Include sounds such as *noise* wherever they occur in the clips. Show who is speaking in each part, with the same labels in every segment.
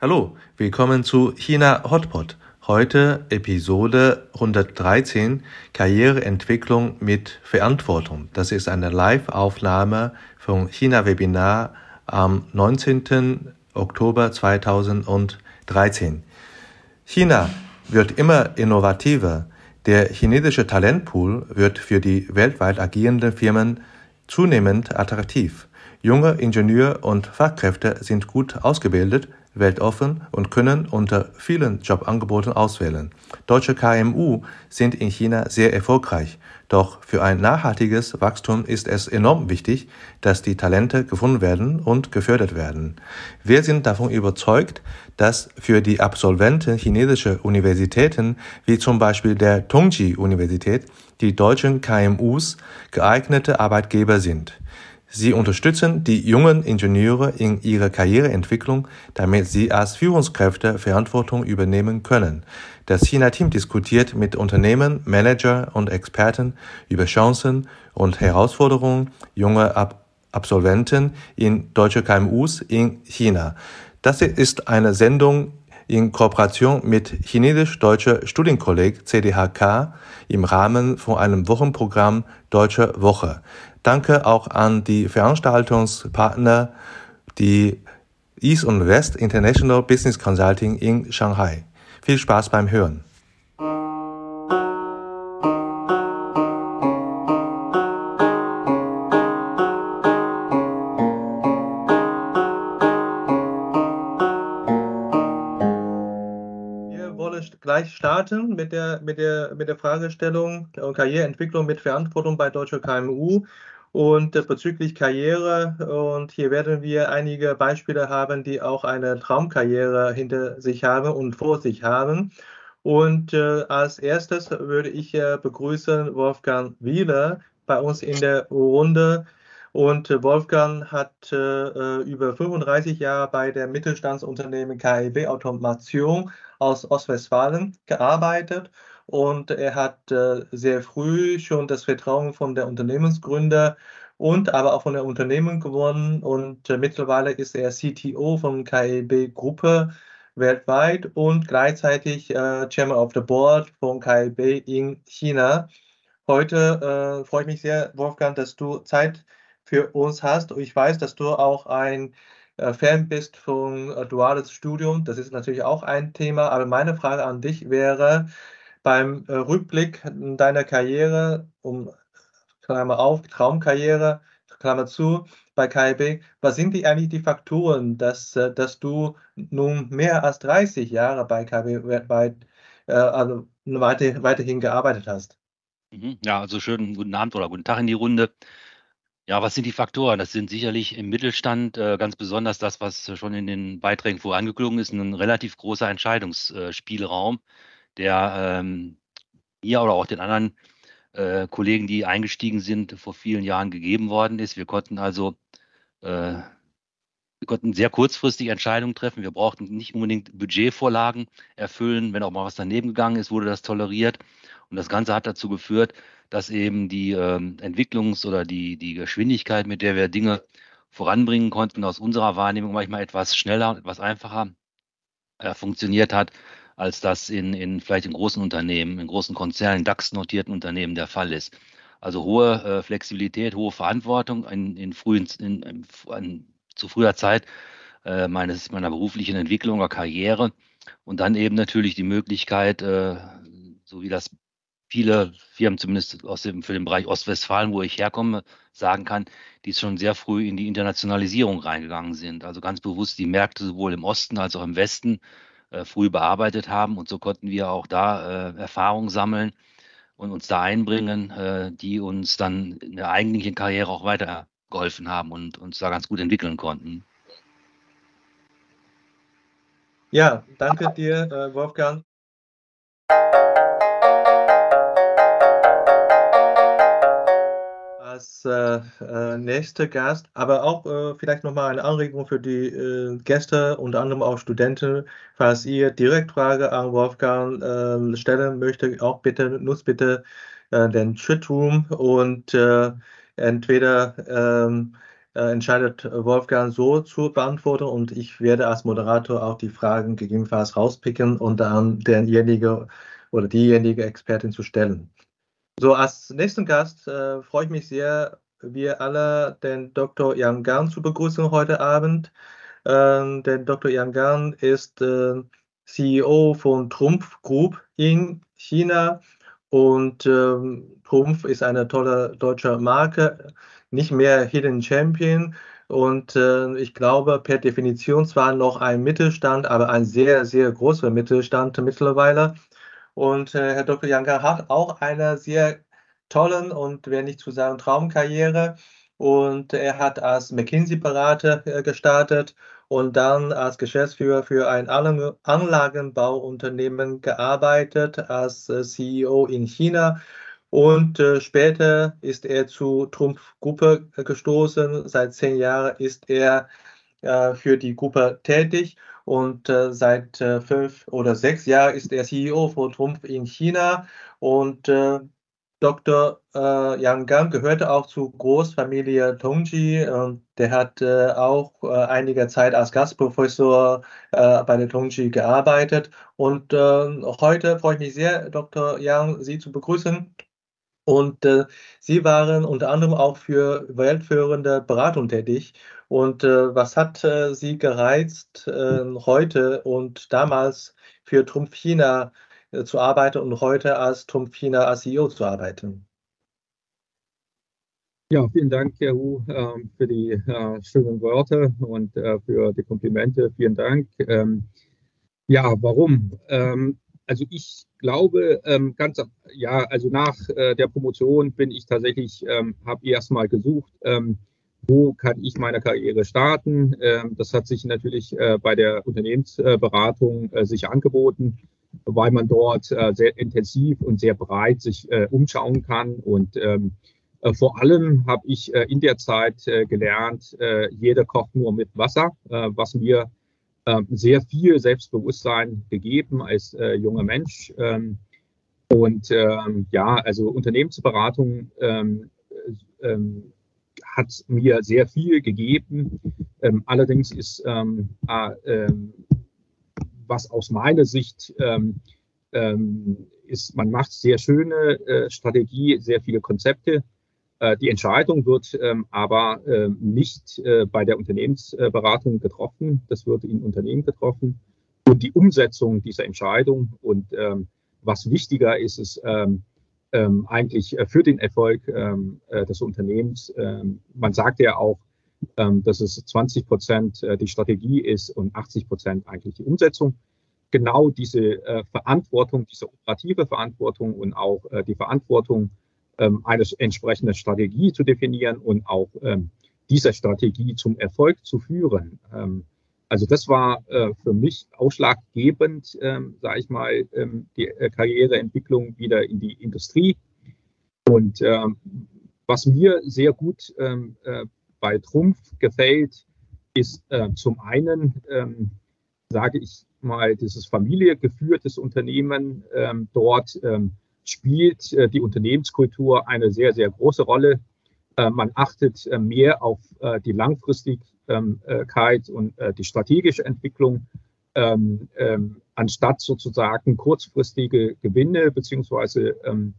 Speaker 1: Hallo, willkommen zu China Hotpot. Heute Episode 113 Karriereentwicklung mit Verantwortung. Das ist eine Live-Aufnahme vom China-Webinar am 19. Oktober 2013. China wird immer innovativer. Der chinesische Talentpool wird für die weltweit agierenden Firmen zunehmend attraktiv. Junge Ingenieure und Fachkräfte sind gut ausgebildet, weltoffen und können unter vielen Jobangeboten auswählen. Deutsche KMU sind in China sehr erfolgreich. Doch für ein nachhaltiges Wachstum ist es enorm wichtig, dass die Talente gefunden werden und gefördert werden. Wir sind davon überzeugt, dass für die Absolventen chinesischer Universitäten wie zum Beispiel der Tongji-Universität die deutschen KMUs geeignete Arbeitgeber sind. Sie unterstützen die jungen Ingenieure in ihrer Karriereentwicklung, damit sie als Führungskräfte Verantwortung übernehmen können. Das China-Team diskutiert mit Unternehmen, Manager und Experten über Chancen und Herausforderungen junger Ab Absolventen in deutsche KMUs in China. Das ist eine Sendung in Kooperation mit Chinesisch-Deutscher Studienkolleg CDHK im Rahmen von einem Wochenprogramm Deutsche Woche. Danke auch an die Veranstaltungspartner, die East und West International Business Consulting in Shanghai. Viel Spaß beim Hören. gleich starten mit der, mit der, mit der Fragestellung Karriereentwicklung mit Verantwortung bei deutscher KMU und äh, bezüglich Karriere. Und hier werden wir einige Beispiele haben, die auch eine Traumkarriere hinter sich haben und vor sich haben. Und äh, als erstes würde ich äh, begrüßen Wolfgang Wieler bei uns in der Runde. Und äh, Wolfgang hat äh, äh über 35 Jahre bei der Mittelstandsunternehmen KIB Automation aus Ostwestfalen gearbeitet und er hat äh, sehr früh schon das Vertrauen von der Unternehmensgründer und aber auch von der Unternehmen gewonnen und äh, mittlerweile ist er CTO von KIB Gruppe weltweit und gleichzeitig äh, Chairman of the Board von KIB in China. Heute äh, freue ich mich sehr, Wolfgang, dass du Zeit für uns hast. Ich weiß, dass du auch ein äh, Fan bist von äh, duales Studium. Das ist natürlich auch ein Thema. Aber meine Frage an dich wäre, beim äh, Rückblick deiner Karriere, um Klammer auf, Traumkarriere, Klammer zu, bei KIB, was sind die eigentlich die Faktoren, dass, äh, dass du nun mehr als 30 Jahre bei KIB weltweit äh, also weiter, weiterhin gearbeitet hast?
Speaker 2: Mhm. Ja, also schönen guten Abend oder guten Tag in die Runde. Ja, was sind die Faktoren? Das sind sicherlich im Mittelstand äh, ganz besonders das, was schon in den Beiträgen vorangeklungen ist, ein relativ großer Entscheidungsspielraum der ähm, mir oder auch den anderen äh, Kollegen, die eingestiegen sind, vor vielen Jahren gegeben worden ist. Wir konnten also äh, wir konnten sehr kurzfristig Entscheidungen treffen. Wir brauchten nicht unbedingt Budgetvorlagen erfüllen. Wenn auch mal was daneben gegangen ist, wurde das toleriert. Und das Ganze hat dazu geführt, dass eben die ähm, Entwicklungs- oder die, die Geschwindigkeit, mit der wir Dinge voranbringen konnten, aus unserer Wahrnehmung manchmal etwas schneller und etwas einfacher äh, funktioniert hat, als das in, in vielleicht in großen Unternehmen, in großen Konzernen, DAX-notierten Unternehmen der Fall ist. Also hohe äh, Flexibilität, hohe Verantwortung in, in frühen, in, in, in, zu früher Zeit äh, meines, meiner beruflichen Entwicklung oder Karriere und dann eben natürlich die Möglichkeit, äh, so wie das viele Firmen, zumindest aus dem, für den Bereich Ostwestfalen, wo ich herkomme, sagen kann, die schon sehr früh in die Internationalisierung reingegangen sind. Also ganz bewusst die Märkte sowohl im Osten als auch im Westen äh, früh bearbeitet haben. Und so konnten wir auch da äh, Erfahrungen sammeln und uns da einbringen, äh, die uns dann in der eigentlichen Karriere auch weitergeholfen haben und uns da ganz gut entwickeln konnten.
Speaker 1: Ja, danke dir, äh, Wolfgang. Als äh, äh, nächster Gast, aber auch äh, vielleicht nochmal eine Anregung für die äh, Gäste, unter anderem auch Studenten, falls ihr Direktfrage an Wolfgang ähm, stellen möchtet, auch bitte, nutzt bitte äh, den Chatroom und äh, entweder ähm, äh, entscheidet Wolfgang so zu beantworten und ich werde als Moderator auch die Fragen gegebenenfalls rauspicken und dann derjenige oder diejenige Expertin zu stellen. So, als nächsten Gast äh, freue ich mich sehr, wir alle den Dr. Yang Gang zu begrüßen heute Abend. Ähm, denn Dr. Yang Gang ist äh, CEO von Trumpf Group in China und ähm, Trumpf ist eine tolle deutsche Marke, nicht mehr Hidden Champion. Und äh, ich glaube, per Definition zwar noch ein Mittelstand, aber ein sehr, sehr großer Mittelstand mittlerweile. Und äh, Herr Dr. Janka hat auch eine sehr tollen und wenn nicht zu sagen Traumkarriere. Und er hat als McKinsey-Berater äh, gestartet und dann als Geschäftsführer für ein Anlagenbauunternehmen gearbeitet, als äh, CEO in China. Und äh, später ist er zu Trumpf Gruppe gestoßen. Seit zehn Jahren ist er äh, für die Gruppe tätig und äh, seit äh, fünf oder sechs Jahren ist er CEO von Trumpf in China und äh, Dr. Äh, Yang Gang gehörte auch zur Großfamilie Tongji. Der hat äh, auch äh, einige Zeit als Gastprofessor bei der Tongji gearbeitet. Und ähm, heute freue ich mich sehr, Dr. Yang, Sie zu begrüßen. Und äh, Sie waren unter anderem auch für weltführende Beratung tätig. Und äh, was hat äh, Sie gereizt, äh, heute und damals für Trumpf China äh, zu arbeiten und heute als Trumpf China als CEO zu arbeiten?
Speaker 3: Ja, vielen Dank, Herr Hu, ähm, für die äh, schönen Worte und äh, für die Komplimente. Vielen Dank. Ähm, ja, warum? Ähm, also ich glaube, ähm, ganz, ja, also nach äh, der Promotion bin ich tatsächlich, ähm, habe erstmal gesucht, ähm, wo kann ich meine Karriere starten? Ähm, das hat sich natürlich äh, bei der Unternehmensberatung äh, sich angeboten, weil man dort äh, sehr intensiv und sehr breit sich äh, umschauen kann. Und ähm, äh, vor allem habe ich in der Zeit gelernt, jeder kocht nur mit Wasser, was mir sehr viel Selbstbewusstsein gegeben als junger Mensch. Ähm, und ja, also Unternehmensberatung hat mir sehr viel gegeben. Ähm, allerdings ist, ähm, äh, was aus meiner Sicht ähm, ähm, ist, man macht sehr schöne äh, Strategie, sehr viele Konzepte. Äh, die Entscheidung wird ähm, aber ähm, nicht äh, bei der Unternehmensberatung getroffen. Das wird in Unternehmen getroffen. Und die Umsetzung dieser Entscheidung und was wichtiger ist, ist, ähm, eigentlich äh, für den Erfolg ähm, des Unternehmens. Ähm, man sagt ja auch, ähm, dass es 20 Prozent die Strategie ist und 80 Prozent eigentlich die Umsetzung. Genau diese Verantwortung, diese operative Verantwortung und auch die Verantwortung, ähm, eine entsprechende Strategie zu definieren und auch ähm, diese Strategie zum Erfolg zu führen. Ähm, also das war äh, für mich ausschlaggebend, ähm, sage ich mal, die äh, Karriereentwicklung wieder in die Industrie. Und was mir sehr gut äh, bei Trumpf gefällt, ist zum einen, sage ich mal, dieses familiengeführtes Unternehmen dort spielt äh, die Unternehmenskultur eine sehr, sehr große Rolle. Äh, man achtet äh, mehr auf die langfristig Wirksamkeit und die strategische Entwicklung ähm, ähm, anstatt sozusagen kurzfristige Gewinne beziehungsweise ähm,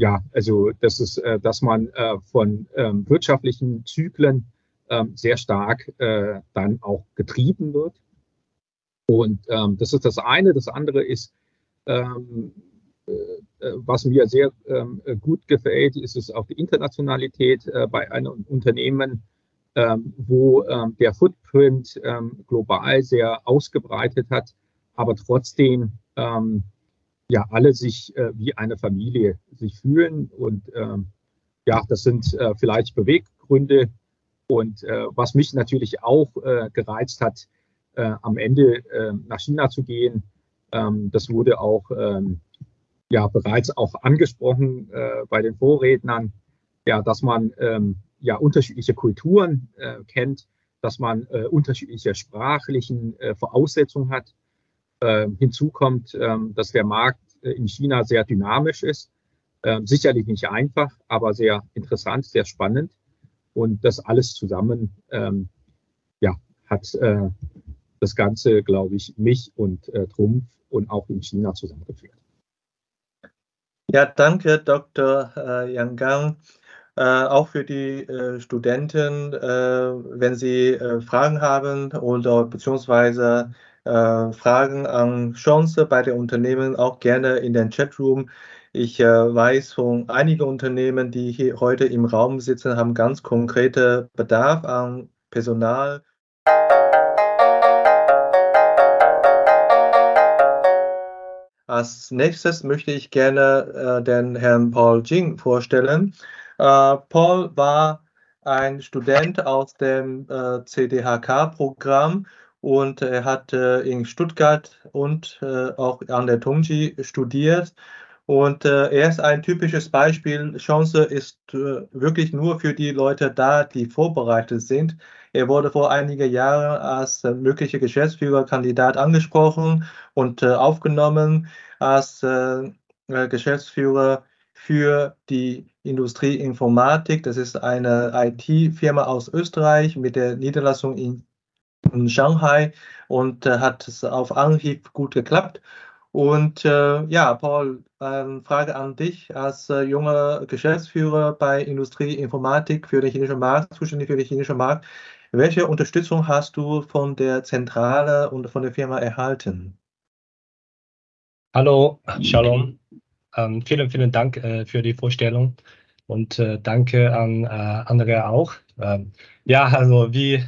Speaker 3: ja, also das ist, dass man von ähm, wirtschaftlichen Zyklen ähm, sehr stark dann auch getrieben wird. Und ähm, das ist das eine. Das andere ist, ähm, was mir sehr ähm, gut gefällt, ist es auch die Internationalität äh, bei einem Unternehmen, ähm, wo ähm, der Footprint global sehr ausgebreitet hat, aber trotzdem ja alle sich äh, wie eine Familie sich fühlen. Und ja, das sind äh, vielleicht Beweggründe. Und äh, was mich natürlich auch äh, gereizt hat, äh, am Ende äh, nach China zu gehen, das wurde auch ja bereits auch angesprochen bei den Vorrednern, ja, dass man ähm, ja unterschiedliche Kulturen äh, kennt, dass man äh, unterschiedliche sprachlichen äh, Voraussetzungen hat. Ähm, hinzu kommt, ähm, dass der Markt äh, in China sehr dynamisch ist. Ähm, sicherlich nicht einfach, aber sehr interessant, sehr spannend. Und das alles zusammen, ähm, ja, hat äh, das Ganze, glaube ich, mich und äh, Trumpf und auch in China zusammengeführt.
Speaker 1: Ja, danke, Dr. Äh, Yang Gang. Äh, auch für die äh, Studenten, äh, wenn sie äh, Fragen haben oder beziehungsweise äh, Fragen an Chance bei den Unternehmen, auch gerne in den Chatroom. Ich weiß von einigen Unternehmen, die hier heute im Raum sitzen, haben ganz konkrete Bedarf an Personal. Als nächstes möchte ich gerne äh, den Herrn Paul Jing vorstellen. Äh, Paul war ein Student aus dem äh, CDHK-Programm und er hat in Stuttgart und äh, auch an der Tongji studiert. Und äh, er ist ein typisches Beispiel. Chance ist äh, wirklich nur für die Leute da, die vorbereitet sind. Er wurde vor einigen Jahren als äh, möglicher Geschäftsführerkandidat angesprochen und äh, aufgenommen als äh, Geschäftsführer für die Industrieinformatik. Das ist eine IT-Firma aus Österreich mit der Niederlassung in, in Shanghai und äh, hat es auf Anhieb gut geklappt. Und äh, ja, Paul, eine Frage an dich als äh, junger Geschäftsführer bei Industrieinformatik für den chinesischen Markt, zuständig für den chinesischen Markt. Welche Unterstützung hast du von der Zentrale und von der Firma erhalten?
Speaker 4: Hallo, Shalom. Ähm, vielen, vielen Dank äh, für die Vorstellung und äh, danke an äh, andere auch. Ähm, ja, also wie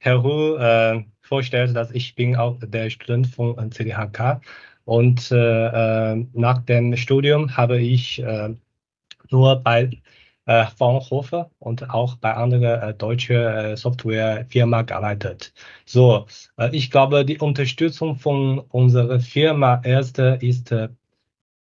Speaker 4: Herr Hu äh, vorstellt, dass ich bin auch der Student von CDHK und äh, äh, nach dem Studium habe ich nur bei äh, Fraunhofer und auch bei anderen äh, deutschen äh, Softwarefirmen gearbeitet. So, äh, ich glaube, die Unterstützung von unserer Firma erste ist äh,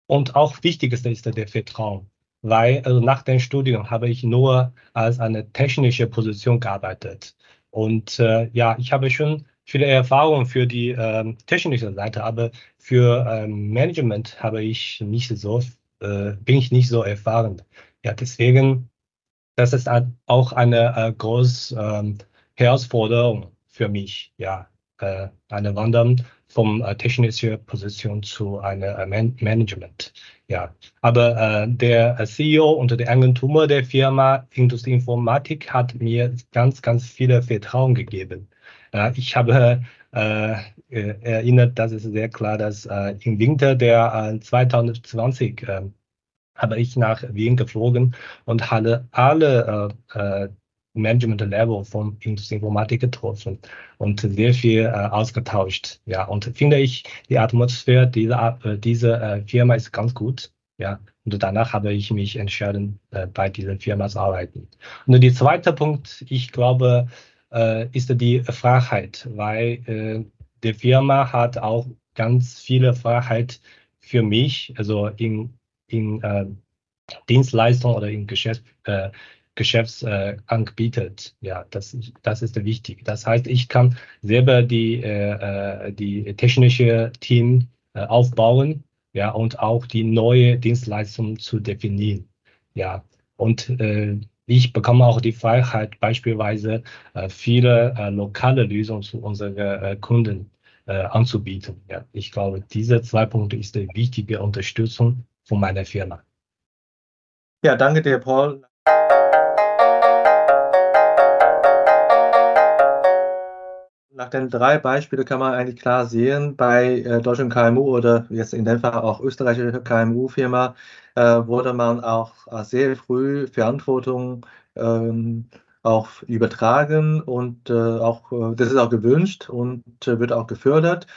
Speaker 4: und auch wichtigste ist der Vertrauen. Weil also nach dem Studium habe ich nur als eine technische Position gearbeitet. Und äh, ja, ich habe schon viele Erfahrungen für die äh, technische Seite, aber für ähm, Management habe ich nicht so, äh, bin ich nicht so erfahren. Ja, deswegen, das ist auch eine äh, große ähm, Herausforderung für mich, ja, äh, eine Wandern vom äh, technischen Position zu einer äh, Man Management. Ja, aber äh, der äh, CEO und der Agentur der Firma Industrie Informatik hat mir ganz, ganz viele Vertrauen gegeben. Äh, ich habe äh, erinnert, das ist sehr klar, dass im Winter der 2020 habe ich nach Wien geflogen und hatte alle äh, äh Management-Level von Informatik getroffen und sehr viel äh, ausgetauscht. Ja, und finde ich, die Atmosphäre dieser, äh, dieser äh, Firma ist ganz gut. Ja, und danach habe ich mich entschieden, äh, bei dieser Firma zu arbeiten. Und der zweite Punkt, ich glaube, äh, ist die Freiheit, weil äh, die Firma hat auch ganz viele Freiheit für mich, also in in äh, Dienstleistung oder in Geschäft, äh, Geschäfts äh. Ja, das, das ist wichtig. Das heißt, ich kann selber die, äh, äh, die technische Team äh, aufbauen, ja, und auch die neue Dienstleistung zu definieren. Ja, und äh, ich bekomme auch die Freiheit, beispielsweise äh, viele äh, lokale Lösungen zu unseren äh, Kunden anzubieten. Ja, ich glaube, diese zwei Punkte ist die wichtige Unterstützung von meiner Firma.
Speaker 1: Ja, danke dir, Paul. Den drei Beispielen kann man eigentlich klar sehen, bei äh, deutschen KMU oder jetzt in dem Fall auch österreichische KMU-Firma äh, wurde man auch äh, sehr früh Verantwortung ähm, auch übertragen und äh, auch äh, das ist auch gewünscht und wird auch gefördert.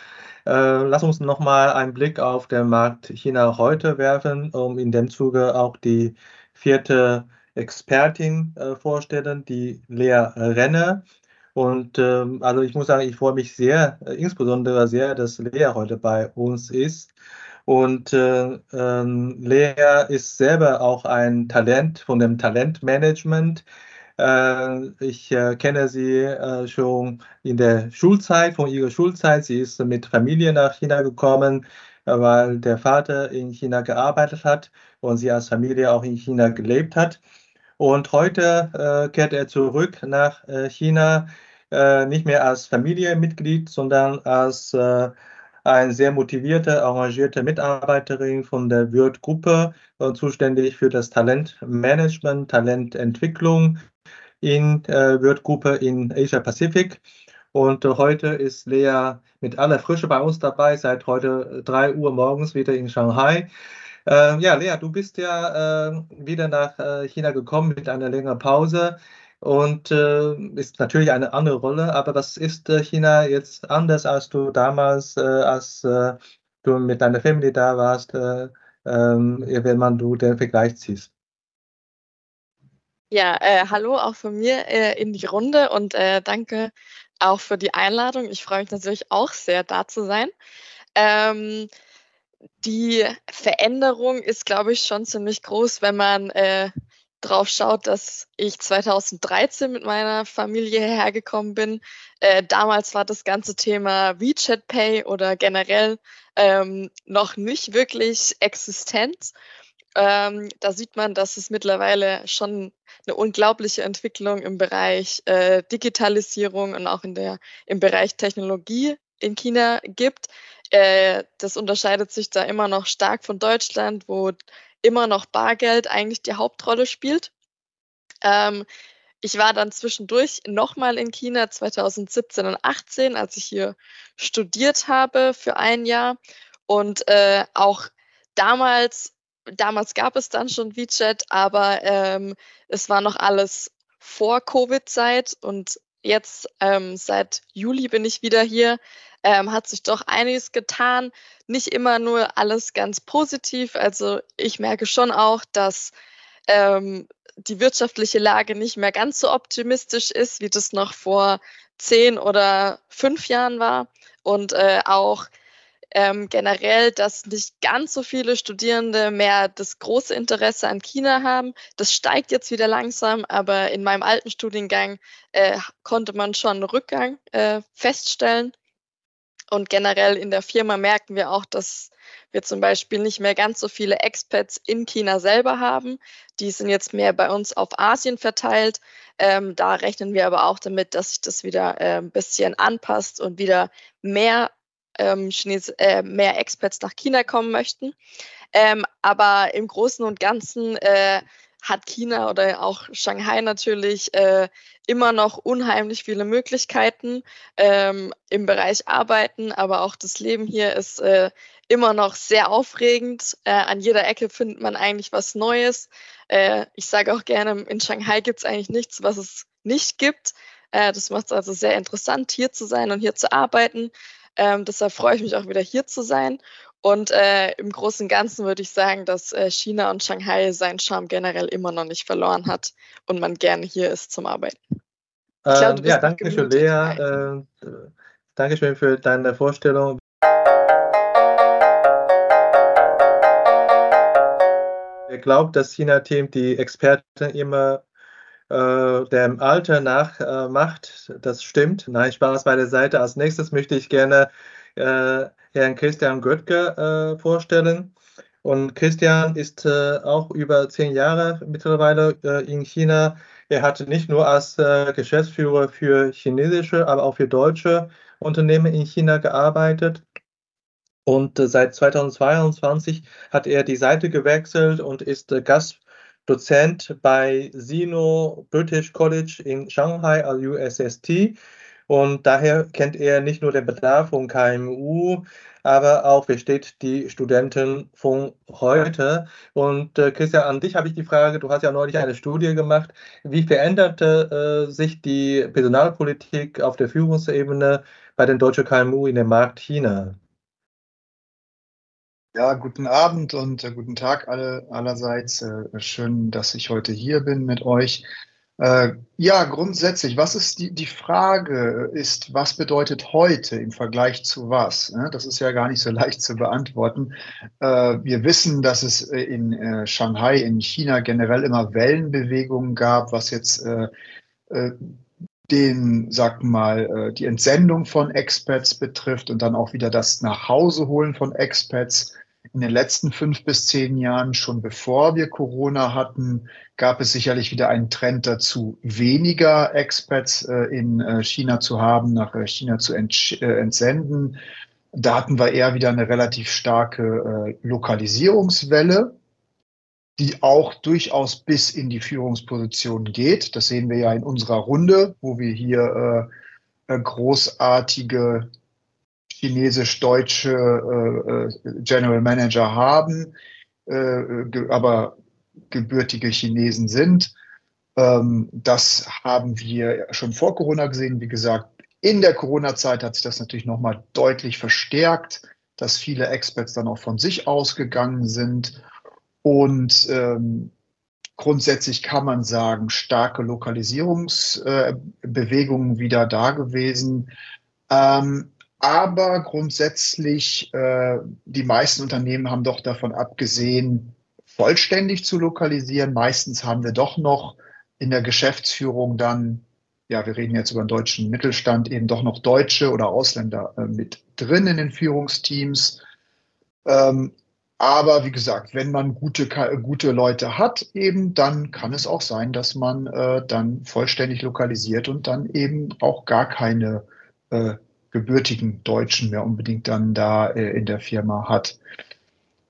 Speaker 1: Lass uns nochmal einen Blick auf den Markt China heute werfen, um in dem Zuge auch die vierte Expertin vorstellen, die Lea Renner. Und ähm, also ich muss sagen, ich freue mich sehr, äh, insbesondere sehr, dass Lea heute bei uns ist. Und äh, ähm, Lea ist selber auch ein Talent von dem Talentmanagement. Äh, ich äh, kenne sie äh, schon in der Schulzeit, von ihrer Schulzeit. Sie ist mit Familie nach China gekommen, weil der Vater in China gearbeitet hat und sie als Familie auch in China gelebt hat. Und heute äh, kehrt er zurück nach äh, China, äh, nicht mehr als Familienmitglied, sondern als äh, eine sehr motivierte, engagierte Mitarbeiterin von der Wirt-Gruppe, zuständig für das Talentmanagement, Talententwicklung in äh, Wirt-Gruppe in Asia Pacific. Und heute ist Lea mit aller Frische bei uns dabei, seit heute 3 Uhr morgens wieder in Shanghai. Äh, ja, Lea, du bist ja äh, wieder nach äh, China gekommen mit einer längeren Pause und äh, ist natürlich eine andere Rolle. Aber was ist äh, China jetzt anders, als du damals, äh, als du mit deiner Familie da warst, ähm, wenn man du den Vergleich ziehst?
Speaker 5: Ja, hallo auch von mir in die Runde und danke auch für die Einladung. Ich freue mich natürlich auch sehr, da zu sein. Ähm, die Veränderung ist, glaube ich, schon ziemlich groß, wenn man äh, drauf schaut, dass ich 2013 mit meiner Familie hergekommen bin. Äh, damals war das ganze Thema WeChat Pay oder generell ähm, noch nicht wirklich existent. Ähm, da sieht man, dass es mittlerweile schon eine unglaubliche Entwicklung im Bereich äh, Digitalisierung und auch in der, im Bereich Technologie in China gibt. Äh, das unterscheidet sich da immer noch stark von Deutschland, wo immer noch Bargeld eigentlich die Hauptrolle spielt. Ähm, ich war dann zwischendurch nochmal in China 2017 und 18, als ich hier studiert habe für ein Jahr. Und äh, auch damals, damals gab es dann schon WeChat, aber ähm, es war noch alles vor Covid-Zeit und jetzt ähm, seit Juli bin ich wieder hier ähm, hat sich doch einiges getan. Nicht immer nur alles ganz positiv. Also ich merke schon auch, dass ähm, die wirtschaftliche Lage nicht mehr ganz so optimistisch ist, wie das noch vor zehn oder fünf Jahren war. Und äh, auch ähm, generell, dass nicht ganz so viele Studierende mehr das große Interesse an China haben. Das steigt jetzt wieder langsam, aber in meinem alten Studiengang äh, konnte man schon einen Rückgang äh, feststellen. Und generell in der Firma merken wir auch, dass wir zum Beispiel nicht mehr ganz so viele Expats in China selber haben. Die sind jetzt mehr bei uns auf Asien verteilt. Ähm, da rechnen wir aber auch damit, dass sich das wieder äh, ein bisschen anpasst und wieder mehr, ähm, Chines äh, mehr Expats nach China kommen möchten. Ähm, aber im Großen und Ganzen äh, hat China oder auch Shanghai natürlich äh, immer noch unheimlich viele Möglichkeiten ähm, im Bereich Arbeiten, aber auch das Leben hier ist äh, immer noch sehr aufregend. Äh, an jeder Ecke findet man eigentlich was Neues. Äh, ich sage auch gerne, in Shanghai gibt es eigentlich nichts, was es nicht gibt. Äh, das macht es also sehr interessant, hier zu sein und hier zu arbeiten. Ähm, deshalb freue ich mich auch wieder hier zu sein. Und äh, im Großen und Ganzen würde ich sagen, dass äh, China und Shanghai seinen Charme generell immer noch nicht verloren hat und man gerne hier ist zum Arbeiten.
Speaker 1: Glaub, ähm, ja, danke schön, Lea. Äh, danke schön für deine Vorstellung. Wer glaubt, dass China-Team die Experten immer äh, dem Alter nach äh, macht, das stimmt. Nein, Spaß bei der Seite. Als nächstes möchte ich gerne äh, Herrn Christian Göttke äh, vorstellen. Und Christian ist äh, auch über zehn Jahre mittlerweile äh, in China. Er hat nicht nur als äh, Geschäftsführer für chinesische, aber auch für deutsche Unternehmen in China gearbeitet. Und seit 2022 hat er die Seite gewechselt und ist Gastdozent bei Sino British College in Shanghai, also USST. Und daher kennt er nicht nur den Bedarf von KMU, aber auch versteht die Studenten von heute. Und äh, Christian, an dich habe ich die Frage, du hast ja neulich eine Studie gemacht. Wie veränderte äh, sich die Personalpolitik auf der Führungsebene bei den deutschen KMU in dem Markt China?
Speaker 6: Ja, guten Abend und äh, guten Tag alle, allerseits. Äh, schön, dass ich heute hier bin mit euch. Äh, ja, grundsätzlich, was ist die, die Frage ist, was bedeutet heute im Vergleich zu was? Das ist ja gar nicht so *laughs* leicht zu beantworten. Äh, wir wissen, dass es äh, in äh, Shanghai, in China generell immer Wellenbewegungen gab, was jetzt äh, äh, den, sag mal, die Entsendung von Expats betrifft und dann auch wieder das Nachhauseholen von Expats. In den letzten fünf bis zehn Jahren, schon bevor wir Corona hatten, gab es sicherlich wieder einen Trend dazu, weniger Expats äh, in äh, China zu haben, nach äh, China zu ents entsenden. Da hatten wir eher wieder eine relativ starke Lokalisierungswelle, die auch durchaus bis in die Führungsposition geht. Das sehen wir ja in unserer Runde, wo wir hier großartige chinesisch-deutsche äh, äh, General Manager haben, äh, aber gebürtige Chinesen sind. Ähm, das haben wir schon vor Corona gesehen. Wie gesagt, in der Corona-Zeit hat sich das natürlich nochmal deutlich verstärkt, dass viele Experts dann auch von sich ausgegangen sind. Und ähm, grundsätzlich kann man sagen, starke Lokalisierungsbewegungen wieder da gewesen. Ähm, aber grundsätzlich, äh, die meisten Unternehmen haben doch davon abgesehen, vollständig zu lokalisieren. Meistens haben wir doch noch in der Geschäftsführung dann, ja, wir reden jetzt über den deutschen Mittelstand, eben doch noch Deutsche oder Ausländer äh, mit drin in den Führungsteams. Ähm, aber wie gesagt, wenn man gute, gute Leute hat, eben, dann kann es auch sein, dass man äh, dann vollständig lokalisiert und dann eben auch gar keine äh, gebürtigen Deutschen mehr unbedingt dann da äh, in der Firma hat.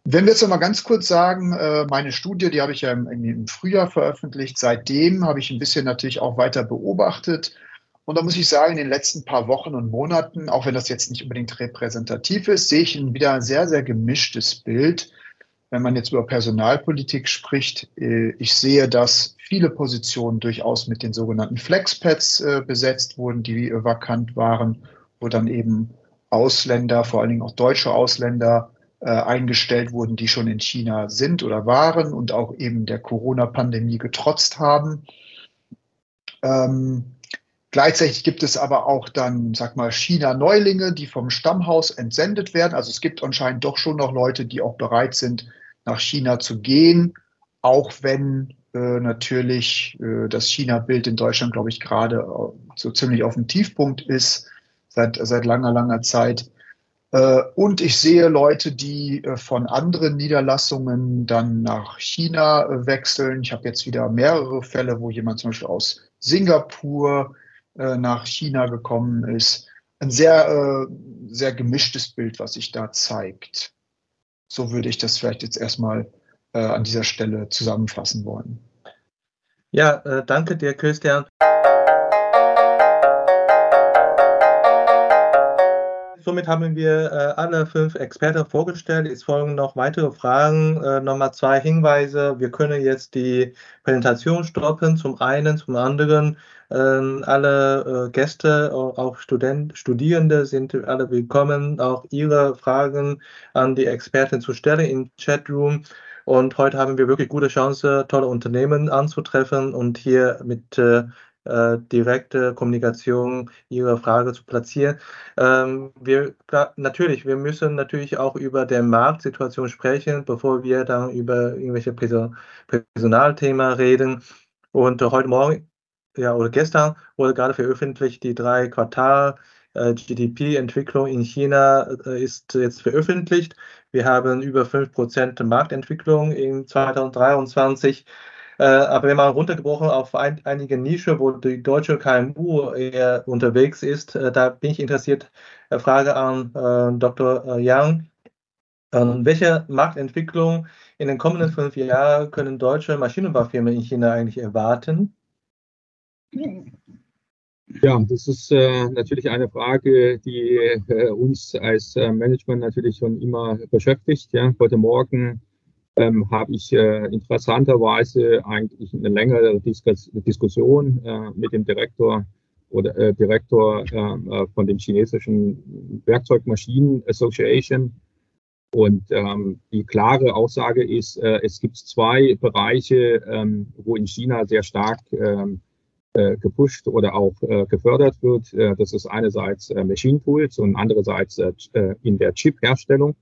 Speaker 6: Wenn wir jetzt noch mal ganz kurz sagen, äh, meine Studie, die habe ich ja im, Frühjahr veröffentlicht. Seitdem habe ich ein bisschen natürlich auch weiter beobachtet. Und da muss ich sagen, in den letzten paar Wochen und Monaten, auch wenn das jetzt nicht unbedingt repräsentativ ist, sehe ich wieder ein sehr, sehr gemischtes Bild. Wenn man jetzt über Personalpolitik spricht, äh, ich sehe, dass viele Positionen durchaus mit den sogenannten Flexpads besetzt wurden, die vakant waren wo dann eben Ausländer, vor allen Dingen auch deutsche Ausländer, äh, eingestellt wurden, die schon in China sind oder waren und auch eben der Corona-Pandemie getrotzt haben. Ähm, gleichzeitig gibt es aber auch dann, sag mal, China-Neulinge, die vom Stammhaus entsendet werden. Also es gibt anscheinend doch schon noch Leute, die auch bereit sind, nach China zu gehen, auch wenn äh, natürlich äh, das China-Bild in Deutschland, glaube ich, gerade äh, so ziemlich auf dem Tiefpunkt ist seit, seit langer, langer Zeit. Äh, und ich sehe Leute, die äh, von anderen Niederlassungen dann nach China äh, wechseln. Ich habe jetzt wieder mehrere Fälle, wo jemand zum Beispiel aus Singapur nach China gekommen ist. Ein sehr, sehr gemischtes Bild, was sich da zeigt. So würde ich das vielleicht jetzt erstmal an dieser Stelle zusammenfassen wollen.
Speaker 1: Ja, danke dir, Christian. Somit haben wir äh, alle fünf Experten vorgestellt. Es folgen noch weitere Fragen. Äh, nochmal zwei Hinweise. Wir können jetzt die Präsentation stoppen. Zum einen, zum anderen. Äh, alle äh, Gäste, auch Student, Studierende sind alle willkommen, auch ihre Fragen an die Experten zu stellen im Chatroom. Und heute haben wir wirklich gute Chance, tolle Unternehmen anzutreffen und hier mit äh, direkte Kommunikation Ihre Frage zu platzieren. Ähm, wir, natürlich, wir müssen natürlich auch über die Marktsituation sprechen, bevor wir dann über irgendwelche Personalthemen reden. Und heute Morgen, ja, oder gestern wurde gerade veröffentlicht, die drei Quartal äh, GDP-Entwicklung in China äh, ist jetzt veröffentlicht. Wir haben über 5% Marktentwicklung in 2023. Äh, aber wenn man runtergebrochen auf ein, einige Nische, wo die deutsche KMU eher unterwegs ist, äh, da bin ich interessiert. Äh, Frage an äh, Dr. Yang. Ähm, welche Marktentwicklung in den kommenden fünf Jahren können deutsche Maschinenbaufirmen in China eigentlich erwarten?
Speaker 3: Ja, das ist äh, natürlich eine Frage, die äh, uns als äh, Management natürlich schon immer beschäftigt. Ja. Heute Morgen ähm, habe ich äh, interessanterweise eigentlich eine längere Diskus Diskussion äh, mit dem Direktor oder äh, Direktor ähm, äh, von dem chinesischen Werkzeugmaschinen Association. Und ähm, die klare Aussage ist, äh, es gibt zwei Bereiche, ähm, wo in China sehr stark ähm, äh, gepusht oder auch gefördert wird. Das ist einerseits Machine Tools und andererseits in der Chip-Herstellung.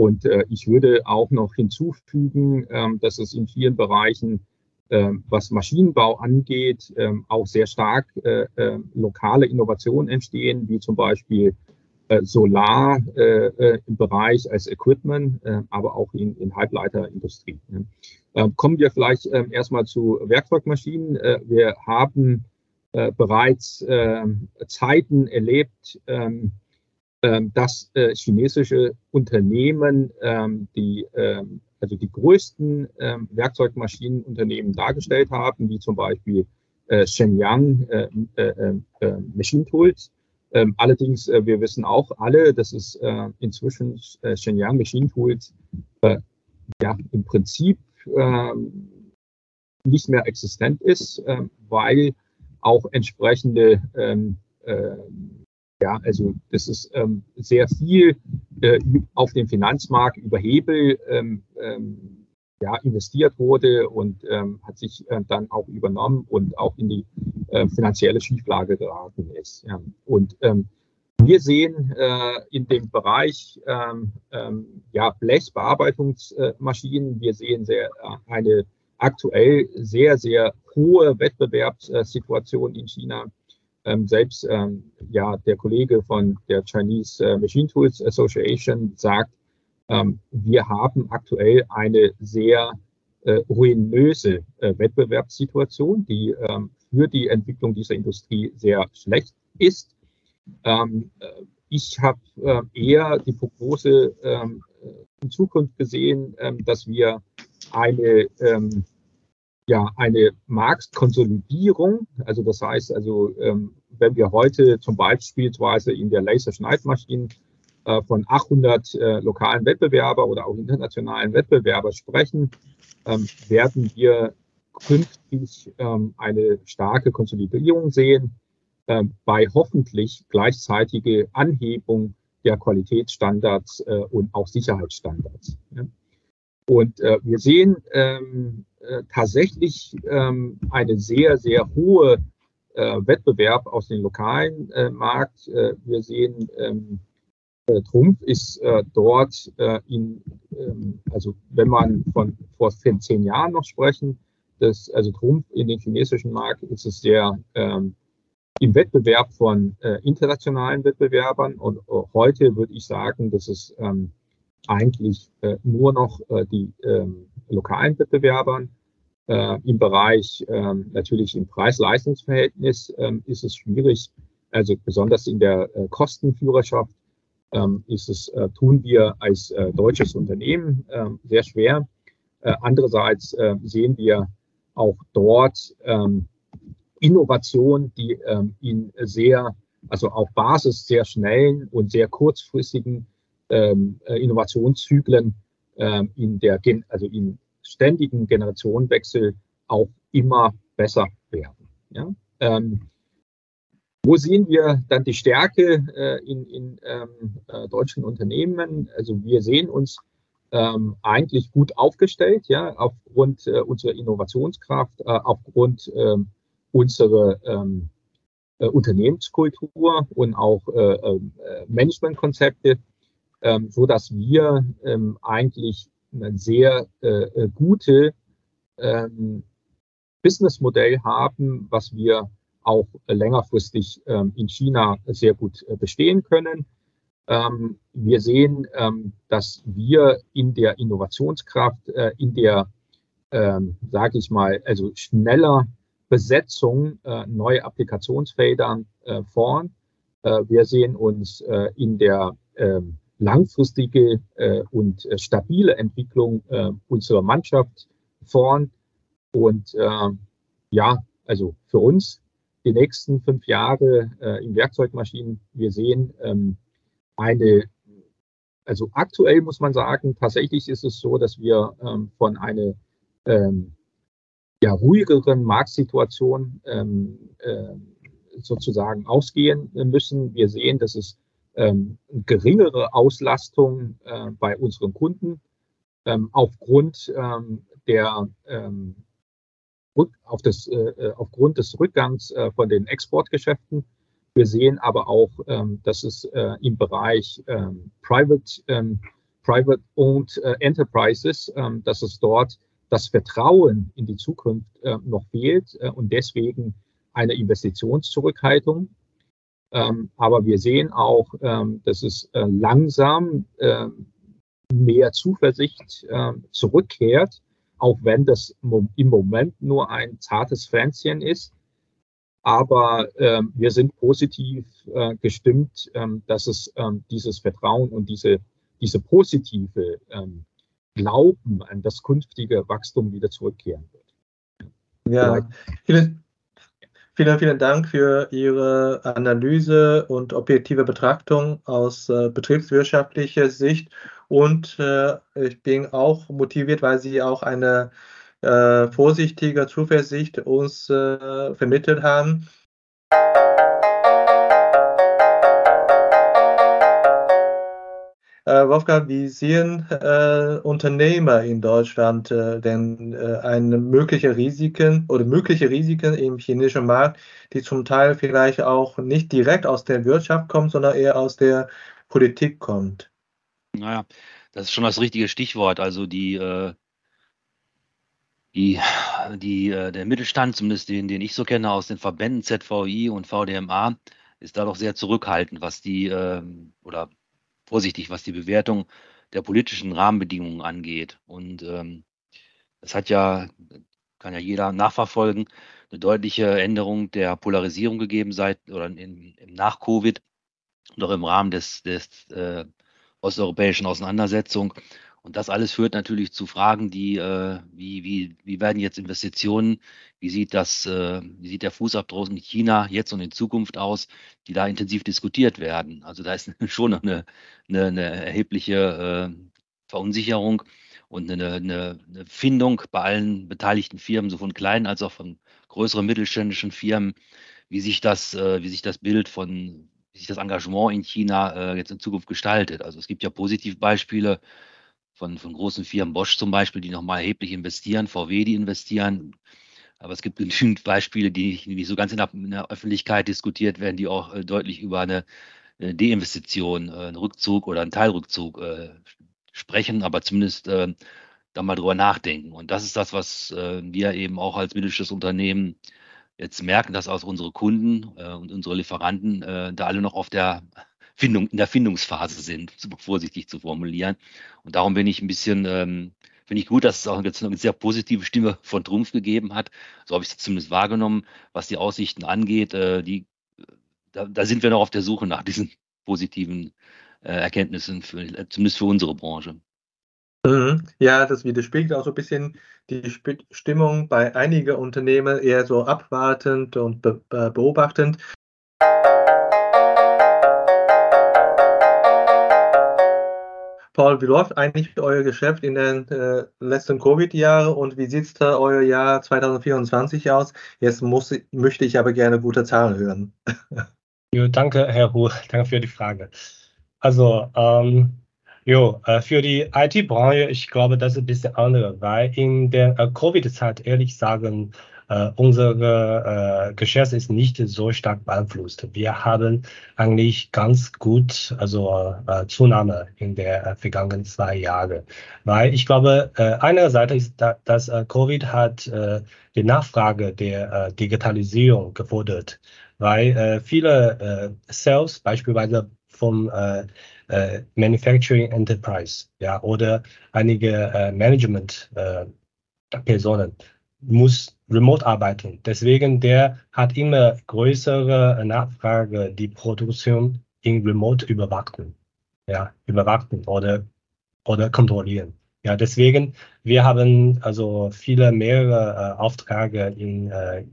Speaker 3: Und äh, ich würde auch noch hinzufügen, ähm, dass es in vielen Bereichen, äh, was Maschinenbau angeht, äh, auch sehr stark äh, äh, lokale Innovationen entstehen, wie zum Beispiel äh, Solar im Bereich als Equipment, äh, aber auch in, in Halbleiterindustrie. Ne? Ähm, kommen wir vielleicht ähm, erstmal zu Werkzeugmaschinen. Wir haben bereits ähm, Zeiten erlebt, ähm, ähm, dass äh, chinesische Unternehmen ähm, die ähm, also die größten ähm, Werkzeugmaschinenunternehmen dargestellt haben, wie zum Beispiel äh, Shenyang äh, Machine Tools. Ähm, allerdings, wir wissen auch alle, dass es inzwischen Shenyang Machine Tools ja im Prinzip nicht mehr existent ist, weil auch entsprechende ähm, ja, also das ist ähm, sehr viel äh, auf dem Finanzmarkt über Hebel ähm, ähm, ja, investiert wurde und ähm, hat sich äh, dann auch übernommen und auch in die äh, finanzielle Schieflage geraten ist. Ja. Und ähm, wir sehen äh, in dem Bereich ähm, ja, Blechbearbeitungsmaschinen, wir sehen sehr, äh, eine aktuell sehr, sehr hohe Wettbewerbssituation in China ähm, selbst ähm, ja, der Kollege von der Chinese äh, Machine Tools Association sagt, ähm, wir haben aktuell eine sehr äh, ruinöse äh, Wettbewerbssituation, die ähm, für die Entwicklung dieser Industrie sehr schlecht ist. Ähm, äh, ich habe äh, eher die Prognose ähm, in Zukunft gesehen, dass wir eine ja eine Marktkonsolidierung. Also das heißt, also ähm, wenn wir heute zum Beispiel in der Laserschneidmaschinen äh, von 800 äh, lokalen Wettbewerber oder auch internationalen Wettbewerber sprechen, ähm, werden wir künftig ähm, eine starke Konsolidierung sehen ähm, bei hoffentlich gleichzeitige Anhebung der Qualitätsstandards äh, und auch Sicherheitsstandards. Ja. Und äh, wir sehen ähm, äh, tatsächlich ähm, eine sehr, sehr hohe äh, Wettbewerb aus dem lokalen äh, Markt. Äh, wir sehen, ähm, äh, Trumpf ist dort in, ähm, also wenn man von vor zehn Jahren noch sprechen, das, also Trumpf in den chinesischen Markt ist es sehr ähm, im Wettbewerb von äh, internationalen Wettbewerbern und äh, heute würde ich sagen, dass es ähm, eigentlich äh, nur noch die ähm, lokalen Wettbewerbern. Äh, Im Bereich ähm, natürlich im Preis-Leistungs-Verhältnis ähm, ist es schwierig, also besonders in der äh, Kostenführerschaft ähm, ist es, äh, tun wir als äh, deutsches Unternehmen äh, sehr schwer. Äh, andererseits äh, sehen wir auch dort ähm, Innovation, die ähm, in sehr, also auf Basis sehr schnellen und sehr kurzfristigen ähm, äh, Innovationszyklen ähm, in der, also im ständigen Generationenwechsel auch immer besser werden. Ja? Ähm, wo sehen wir dann die Stärke äh, in, in ähm, äh, deutschen Unternehmen? Also wir sehen uns ähm, eigentlich gut aufgestellt, ja, aufgrund äh, unserer Innovationskraft, äh, aufgrund ähm, unserer ähm, äh, Unternehmenskultur und auch äh, Managementkonzepte ähm, so dass wir ähm, eigentlich ein sehr äh, äh, gute ähm, Businessmodell haben, was wir auch längerfristig ähm, in China sehr gut äh, bestehen können. Ähm, wir sehen, ähm, dass wir in der Innovationskraft, äh, in der, ähm, sage ich mal, also schneller Besetzung äh, neue Applikationsfelder äh, vorn. Äh, wir sehen uns äh, in der ähm, langfristige äh, und äh, stabile Entwicklung äh, unserer Mannschaft vorn. Und ja, also für uns die nächsten fünf Jahre äh, in Werkzeugmaschinen, wir sehen ähm, eine, also aktuell muss man sagen, tatsächlich ist es so, dass wir ähm, von einer ähm, ja, ruhigeren Marktsituation ähm, äh, sozusagen ausgehen müssen. Wir sehen, dass es ähm, geringere Auslastung äh, bei unseren Kunden ähm, aufgrund ähm, der ähm, auf das, äh, äh, aufgrund des Rückgangs äh, von den Exportgeschäften. Wir sehen aber auch, ähm, dass es äh, im Bereich Private, Private Owned äh, Enterprises, dass es dort das Vertrauen in die Zukunft noch fehlt und deswegen eine Investitionszurückhaltung Ähm, aber wir sehen auch, ähm, dass es äh, langsam äh, mehr Zuversicht äh, zurückkehrt, auch wenn das im Moment nur ein zartes Pflänzchen ist. Aber ähm, wir sind positiv äh, gestimmt, ähm, dass es ähm, dieses Vertrauen und diese, diese positive Glauben an das künftige Wachstum wieder zurückkehren wird.
Speaker 1: Ja, vielen, vielen, vielen Dank für Ihre Analyse und objektive Betrachtung aus äh, betriebswirtschaftlicher Sicht. Und äh, ich bin auch motiviert, weil Sie auch eine äh, vorsichtige Zuversicht uns äh, vermittelt haben. Äh, Wolfgang, wie sehen äh, Unternehmer in Deutschland äh, denn äh, eine mögliche Risiken oder mögliche Risiken im chinesischen Markt, die zum Teil vielleicht auch nicht direkt aus der Wirtschaft kommen, sondern eher aus der Politik kommt?
Speaker 2: Naja, das ist schon das richtige Stichwort. Also die äh, die, die, äh, der Mittelstand, zumindest den, den ich so kenne aus den Verbänden ZVI und VDMA, ist da doch sehr zurückhaltend, was die, ähm, oder vorsichtig, was die Bewertung der politischen Rahmenbedingungen angeht. Und ähm, es hat ja, kann ja jeder nachverfolgen, eine deutliche Änderung der Polarisierung gegeben seit oder in, im Nach-Covid und auch im Rahmen des, des äh, osteuropäischen Auseinandersetzung. Und das alles führt natürlich zu Fragen, die, äh, wie, wie, wie werden jetzt Investitionen, wie sieht das, äh, wie sieht der Fußabdruck in China jetzt und in Zukunft aus, die da intensiv diskutiert werden. Also da ist *laughs* schon eine, eine, eine erhebliche äh, Verunsicherung und eine, eine, eine Findung bei allen beteiligten Firmen, so von kleinen als auch von größeren mittelständischen Firmen, wie sich das, äh, wie sich das Bild von, wie sich das Engagement in China äh, jetzt in Zukunft gestaltet. Also es gibt ja Positivbeispiele, von, von großen Firmen, Bosch zum Beispiel, die nochmal erheblich investieren, VW, die investieren. Aber es gibt *laughs* genügend Beispiele, die nicht so ganz in der, in der Öffentlichkeit diskutiert werden, die auch äh, deutlich über eine, eine Deinvestition, äh, einen Rückzug oder einen Teilrückzug äh, sprechen, aber zumindest äh, da mal drüber nachdenken. Und das ist das, was äh, wir eben auch als mittelständisches Unternehmen jetzt merken, dass auch unsere Kunden äh, und unsere Lieferanten äh, da alle noch auf der Findung, in der Findungsphase sind, vorsichtig zu formulieren. Und darum bin ich ein bisschen, ähm, finde ich gut, dass es auch jetzt eine sehr positive Stimme von Trumpf gegeben hat. So habe ich es zumindest wahrgenommen, was die Aussichten angeht. Äh, die, da, da, sind wir noch auf der Suche nach diesen positiven äh, Erkenntnissen, für, äh, zumindest für unsere Branche.
Speaker 1: Mhm. Ja, das widerspiegelt auch so ein bisschen die Stimmung bei einigen Unternehmen eher so abwartend und be beobachtend. Paul, wie läuft eigentlich euer Geschäft in den äh, letzten Covid-Jahren und wie sieht da euer Jahr 2024 aus? Jetzt muss, möchte ich aber gerne gute Zahlen hören. *laughs*
Speaker 4: jo, danke, Herr Hu, danke für die Frage. Also, ähm, jo, äh, für die IT-Branche, ich glaube, das ist ein bisschen anders, weil in der äh, Covid-Zeit, ehrlich sagen, äh, unsere äh, Geschäft ist nicht so stark beeinflusst. Wir haben eigentlich ganz gut, also äh, Zunahme in der äh, vergangenen zwei Jahre. Weil ich glaube, äh, einerseits ist, da, dass äh, Covid hat äh, die Nachfrage der äh, Digitalisierung gefordert, weil äh, viele äh, Sales beispielsweise vom äh, äh, Manufacturing Enterprise ja, oder einige äh, Management äh, Personen muss remote arbeiten. Deswegen der hat immer größere Nachfrage, die Produktion in remote überwachen, ja, überwachen oder, oder kontrollieren. Ja, deswegen, wir haben also viele mehrere äh, Aufträge in äh,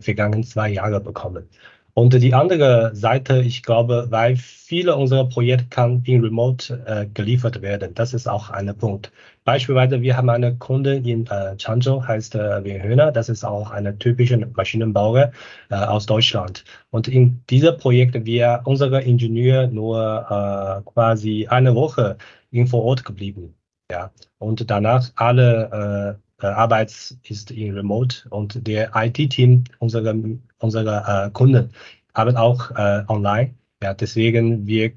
Speaker 4: vergangenen zwei Jahren bekommen. Und die andere Seite, ich glaube, weil viele unserer Projekte kann in Remote äh, geliefert werden. Das ist auch ein Punkt. Beispielsweise, wir haben eine Kunde in äh, Changzhou, heißt äh, Winhöhner. Das ist auch eine typische Maschinenbauer äh, aus Deutschland. Und in diesem Projekt, wir unsere Ingenieur nur äh, quasi eine Woche in vor Ort geblieben. Ja, und danach alle äh, Arbeit ist in Remote und der IT-Team unserer, unserer äh, Kunden arbeitet auch äh, online. Ja, deswegen wir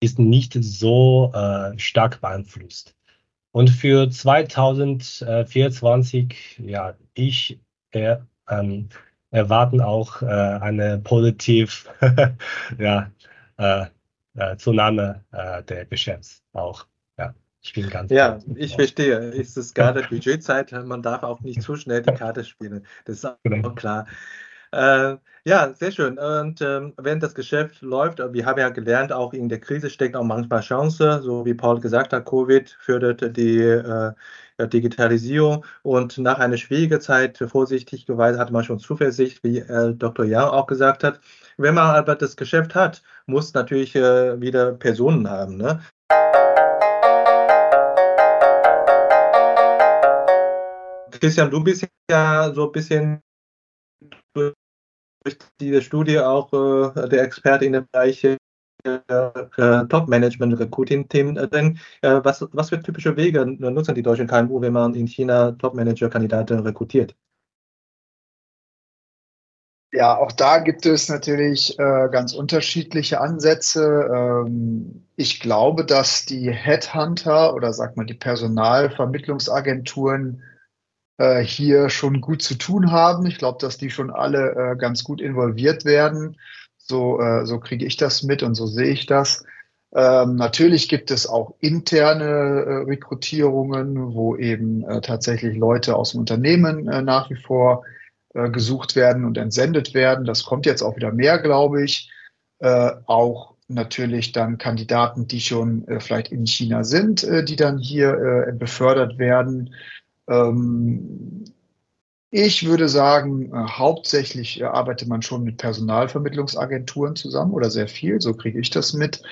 Speaker 4: ist nicht so äh, stark beeinflusst. Und für 2024, ja, ich äh, ähm, erwarten auch äh, eine positiv *laughs* ja, äh, äh, Zunahme äh, der Geschäfts auch. Ja,
Speaker 1: ich bin ganz. Ja, ich verstehe. Ist es gerade *laughs* Budgetzeit? Man darf auch nicht zu schnell die Karte spielen. Das ist auch genau. klar. Äh, ja, sehr schön. Und ähm, wenn das Geschäft läuft, äh, wir haben ja gelernt, auch in der Krise steckt auch manchmal Chance, so wie Paul gesagt hat, Covid fördert die äh, Digitalisierung und nach einer schwierigen Zeit, vorsichtigerweise hat man schon Zuversicht, wie äh, Dr. Yang auch gesagt hat. Wenn man aber das Geschäft hat, muss natürlich äh, wieder Personen haben. Ne? Christian, du bist ja so ein bisschen durch diese Studie auch äh, der Experte in dem Bereich äh, Top-Management, Recruiting-Themen drin. Äh, was, was für typische Wege nutzen die deutschen KMU, wenn man in China Top-Manager-Kandidaten rekrutiert?
Speaker 6: Ja, auch da gibt es natürlich äh, ganz unterschiedliche Ansätze. Ähm, ich glaube, dass die Headhunter oder sag mal die Personalvermittlungsagenturen äh, hier schon gut zu tun haben. Ich glaube, dass die schon alle äh, ganz gut involviert werden. So, äh, so kriege ich das mit und so sehe ich das. Ähm, natürlich gibt es auch interne äh, Rekrutierungen, wo eben äh, tatsächlich Leute aus dem Unternehmen äh, nach wie vor äh, gesucht werden und entsendet werden. Das kommt jetzt auch wieder mehr, glaube ich. Äh, auch natürlich dann Kandidaten, die schon äh, vielleicht in China sind, die dann hier befördert werden. Ähm, ich würde sagen, äh, hauptsächlich äh, arbeitet man schon mit Personalvermittlungsagenturen zusammen oder sehr viel, so kriege ich das mit.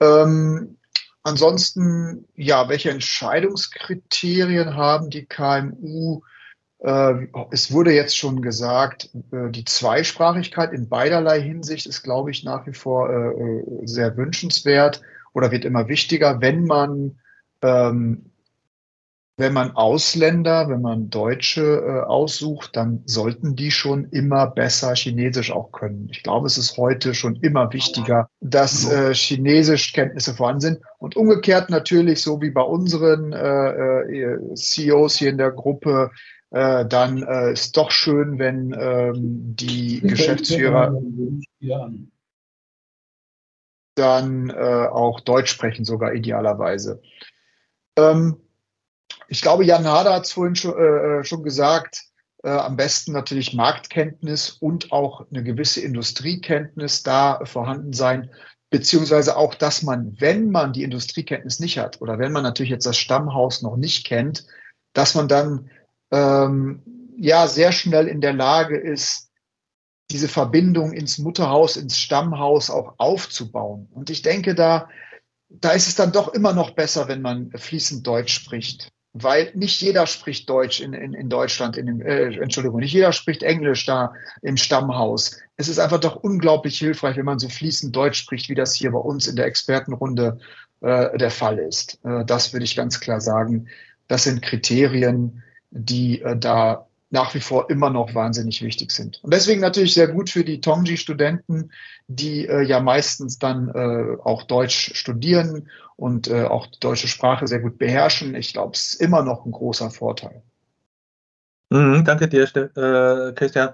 Speaker 6: Ähm, ansonsten, ja, welche Entscheidungskriterien haben die KMU? Äh, es wurde jetzt schon gesagt, äh, die Zweisprachigkeit in beiderlei Hinsicht ist, glaube ich, nach wie vor äh, sehr wünschenswert oder wird immer wichtiger, wenn man ähm, wenn man Ausländer, wenn man Deutsche äh, aussucht, dann sollten die schon immer besser Chinesisch auch können. Ich glaube, es ist heute schon immer wichtiger, dass äh, Chinesischkenntnisse vorhanden sind. Und umgekehrt natürlich, so wie bei unseren äh, äh CEOs hier in der Gruppe, äh, dann äh, ist doch schön, wenn ähm, die Geschäftsführer dann äh, auch Deutsch sprechen, sogar idealerweise. Ähm, ich glaube, Jan Hader hat es vorhin schon, äh, äh, schon gesagt, äh, am besten natürlich Marktkenntnis und auch eine gewisse Industriekenntnis da vorhanden sein, beziehungsweise auch, dass man, wenn man die Industriekenntnis nicht hat oder wenn man natürlich jetzt das Stammhaus noch nicht kennt, dass man dann ähm, ja sehr schnell in der Lage ist, diese Verbindung ins Mutterhaus, ins Stammhaus auch aufzubauen. Und ich denke, da, da ist es dann doch immer noch besser, wenn man fließend Deutsch spricht weil nicht jeder spricht Deutsch in, in, in Deutschland, in dem, äh, Entschuldigung, nicht jeder spricht Englisch da im Stammhaus. Es ist einfach doch unglaublich hilfreich, wenn man so fließend Deutsch spricht, wie das hier bei uns in der Expertenrunde äh, der Fall ist. Äh, das würde ich ganz klar sagen. Das sind Kriterien, die äh, da nach wie vor immer noch wahnsinnig wichtig sind. Und deswegen natürlich sehr gut für die Tongji-Studenten, die äh, ja meistens dann äh, auch Deutsch studieren und äh, auch die deutsche Sprache sehr gut beherrschen. Ich glaube, es ist immer noch ein großer Vorteil.
Speaker 1: Mhm, danke dir, äh, Christian.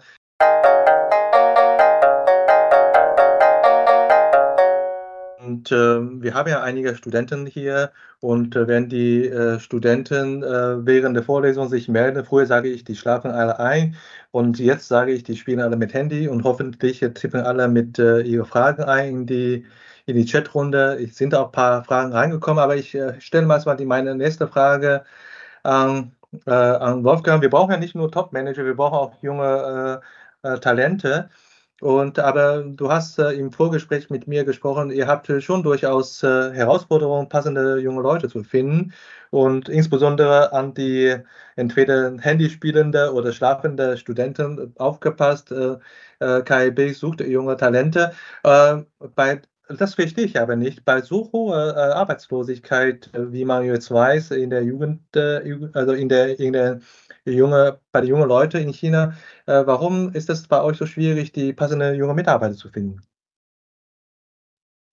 Speaker 1: Und äh, wir haben ja einige Studenten hier und äh, wenn die äh, Studenten äh, während der Vorlesung sich melden, früher sage ich, die schlafen alle ein und jetzt sage ich, die spielen alle mit Handy und hoffentlich tippen alle mit äh, ihre Fragen ein in die, in die Chatrunde. Es sind auch ein paar Fragen reingekommen, aber ich äh, stelle mal meine nächste Frage an, an Wolfgang. Wir brauchen ja nicht nur Top-Manager, wir brauchen auch junge Talente. Und aber du hast äh, im Vorgespräch mit mir gesprochen, ihr habt schon durchaus äh, Herausforderungen, passende junge Leute zu finden und insbesondere an die entweder Handyspielende oder schlafende Studenten aufgepasst. Äh, äh KIB sucht junge Talente. Äh, bei das verstehe ich aber nicht. Bei so hoher äh, Arbeitslosigkeit, wie man jetzt weiß, in der Jugend, also in der, in der junge, bei den jungen Leuten in China. Äh, warum ist es bei euch so schwierig, die passende junge Mitarbeiter zu finden?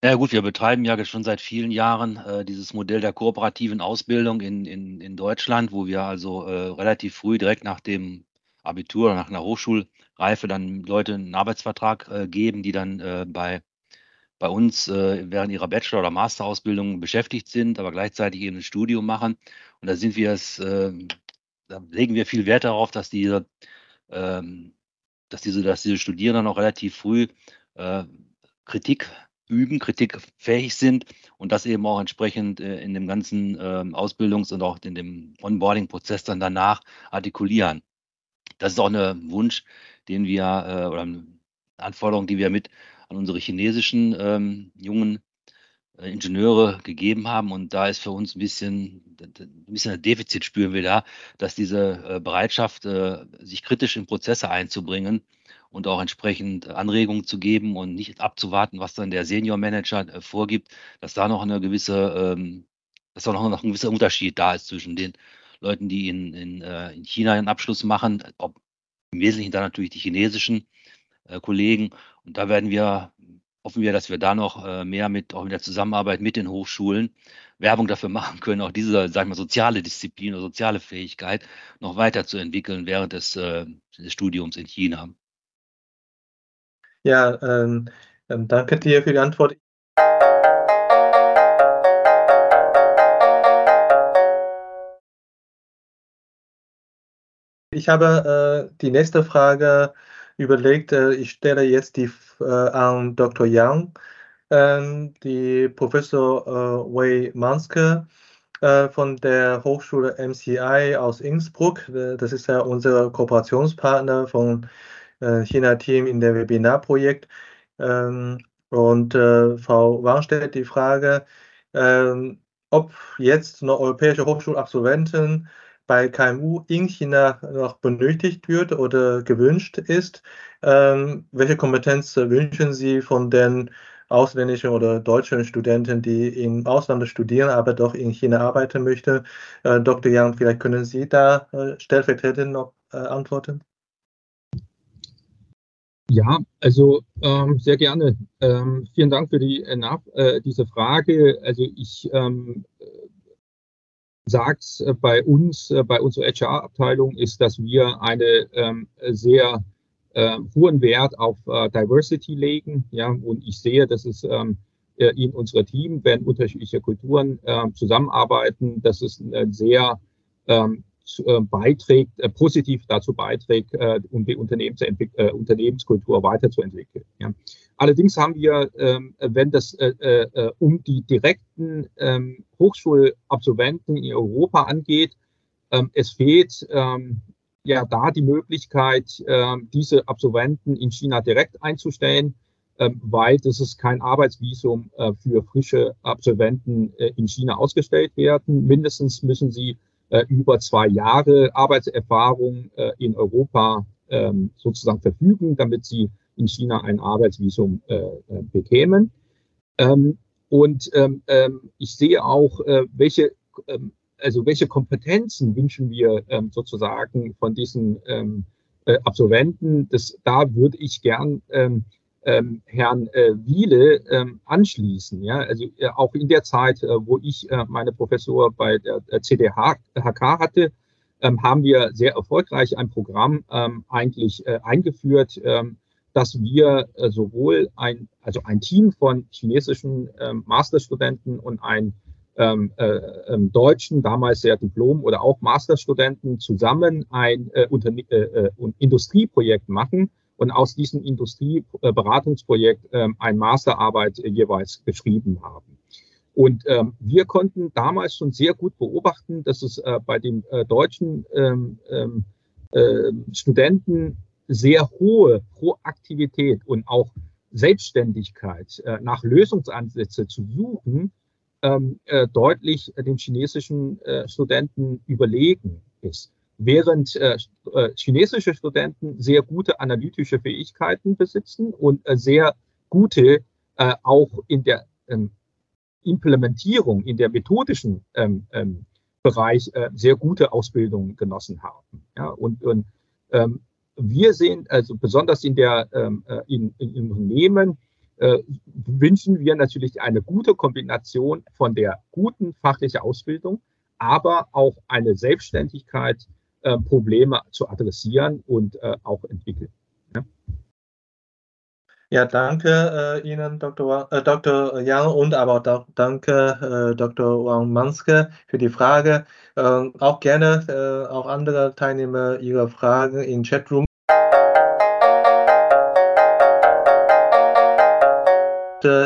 Speaker 2: Ja gut, wir betreiben ja schon seit vielen Jahren äh, dieses Modell der kooperativen Ausbildung in, in, in Deutschland, wo wir also äh, relativ früh direkt nach dem Abitur, nach einer Hochschul, Reife dann Leute einen Arbeitsvertrag äh, geben, die dann äh, bei, bei uns äh, während ihrer Bachelor- oder Masterausbildung beschäftigt sind, aber gleichzeitig eben ein Studium machen. Und da sind wir es, äh, da legen wir viel Wert darauf, dass diese, ähm, dass diese, dass diese Studierenden auch relativ früh äh, Kritik üben, kritikfähig sind und das eben auch entsprechend äh, in dem ganzen ähm, Ausbildungs- und auch in dem Onboarding-Prozess dann danach artikulieren. Das ist auch ein Wunsch, den wir äh, oder eine Anforderung, die wir mit an unsere chinesischen ähm, jungen äh, Ingenieure gegeben haben. Und da ist für uns ein bisschen, ein bisschen ein Defizit spüren wir da, dass diese äh, Bereitschaft, äh, sich kritisch in Prozesse einzubringen, und auch entsprechend Anregungen zu geben und nicht abzuwarten, was dann der Senior Manager äh, vorgibt, dass da noch eine gewisse, ähm, dass da noch, ein gewisser Unterschied da ist zwischen den Leuten, die in, in, äh, in China einen Abschluss machen, ob im Wesentlichen dann natürlich die chinesischen äh, Kollegen. Und da werden wir, hoffen wir, dass wir da noch äh, mehr mit, auch in der Zusammenarbeit mit den Hochschulen Werbung dafür machen können, auch diese, sagen wir, soziale Disziplin oder soziale Fähigkeit noch weiterzuentwickeln während des, äh, des Studiums in China.
Speaker 1: Ja, ähm, ähm, danke dir für die Antwort. Ich habe äh, die nächste Frage überlegt. Äh, ich stelle jetzt die äh, an Dr. Yang. Ähm, die Professor äh, Wei Manske von der Hochschule MCI aus Innsbruck. Das ist ja unser Kooperationspartner von äh, China-Team in der Webinarprojekt. Ähm, und Frau Wang stellt die Frage, ähm, ob jetzt noch europäische Hochschulabsolventen bei KMU in China noch benötigt wird oder gewünscht ist. Ähm, welche Kompetenz wünschen Sie von den ausländischen oder deutschen Studenten, die im Ausland studieren, aber doch in China arbeiten möchten? Äh, Dr. Yang, vielleicht können Sie da äh, stellvertretend noch äh, antworten.
Speaker 3: Ja, also ähm, sehr gerne. Ähm, vielen Dank für die, äh, äh, diese Frage. Also ich ähm, sage es äh, bei uns, äh, bei unserer HR-Abteilung ist, dass wir eine ähm, sehr äh, hohen Wert auf äh, Diversity legen. Ja, und ich sehe, dass es ähm, in unserem Team, wenn unterschiedliche Kulturen äh, zusammenarbeiten, dass es ein sehr ähm, äh, beiträgt, äh, positiv dazu beiträgt, äh, um die äh, Unternehmenskultur weiterzuentwickeln. Ja. Allerdings haben wir, ähm, wenn das äh, äh, um die direkten ähm, Hochschulabsolventen in Europa angeht, ähm, es fehlt ja da die Möglichkeit, diese Absolventen in China direkt einzustellen, weil das ist kein Arbeitsvisum äh, für frische Absolventen äh, in China ausgestellt werden. Mindestens müssen sie äh, über zwei Jahre Arbeitserfahrung äh, in Europa ähm, sozusagen verfügen, damit sie in China ein Arbeitsvisum äh, äh bekämen. Ähm, und ähm, ich sehe auch, äh, welche, also welche Kompetenzen wünschen wir sozusagen von diesen äh, Absolventen. Das, da würde ich gern ähm, Herrn äh, Wiele ähm, anschließen. Ja? Also äh, auch in der Zeit, äh, wo ich äh, meine Professur bei der, der CDHK hatte, ähm, haben wir sehr erfolgreich ein Programm ähm, eigentlich äh, eingeführt, ähm, dass wir äh, sowohl ein, also ein Team von chinesischen ähm, Masterstudenten und ein äh, deutschen, damals sehr Diplom- oder auch Masterstudenten zusammen ein äh, äh, äh, Industrieprojekt machen, und aus diesem Industrieberatungsprojekt äh, ein Masterarbeit äh, jeweils geschrieben haben. Und ähm, wir konnten damals schon sehr gut beobachten, dass es äh, bei den äh, deutschen ähm, ähm, äh, Studenten sehr hohe Proaktivität und auch Selbstständigkeit äh, nach Lösungsansätze zu suchen, ähm, äh, deutlich den chinesischen Studenten überlegen ist während äh, äh, chinesische Studenten sehr gute analytische Fähigkeiten besitzen und äh, sehr gute äh, auch in der ähm, Implementierung, in der methodischen ähm, ähm, Bereich äh, sehr gute Ausbildung genossen haben. Ja, und, und ähm, wir sehen, also besonders in der ähm, äh, in, in Unternehmen, äh, wünschen wir natürlich eine gute Kombination von der guten fachlichen Ausbildung, aber auch eine Selbstständigkeit äh, Probleme zu adressieren und äh, auch entwickeln.
Speaker 1: Ja, ja danke äh, Ihnen, Dr. Äh, Dr. Yang, und aber auch danke äh, Dr. Wang Manske für die Frage. Ähm, auch gerne äh, auch andere Teilnehmer Ihre Fragen im Chatroom.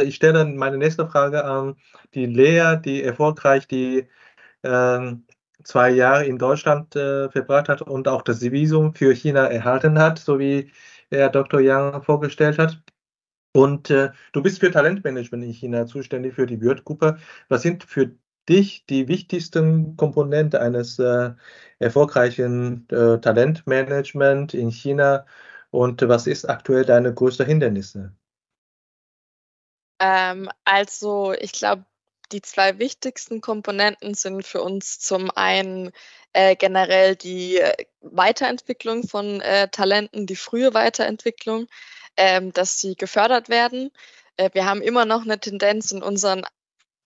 Speaker 1: Ich stelle meine nächste Frage an die Lea, die erfolgreich die äh, zwei Jahre in Deutschland äh, verbracht hat und auch das Visum für China erhalten hat, so wie Herr Dr. Yang vorgestellt hat. Und äh, du bist für Talentmanagement in China zuständig für die Wirt-Gruppe. Was sind für dich die wichtigsten Komponenten eines äh, erfolgreichen äh, Talentmanagement in China und was ist aktuell deine größte Hindernisse?
Speaker 5: Ähm, also ich glaube, die zwei wichtigsten Komponenten sind für uns zum einen äh, generell die Weiterentwicklung von äh, Talenten, die frühe Weiterentwicklung, ähm, dass sie gefördert werden. Äh, wir haben immer noch eine Tendenz in unseren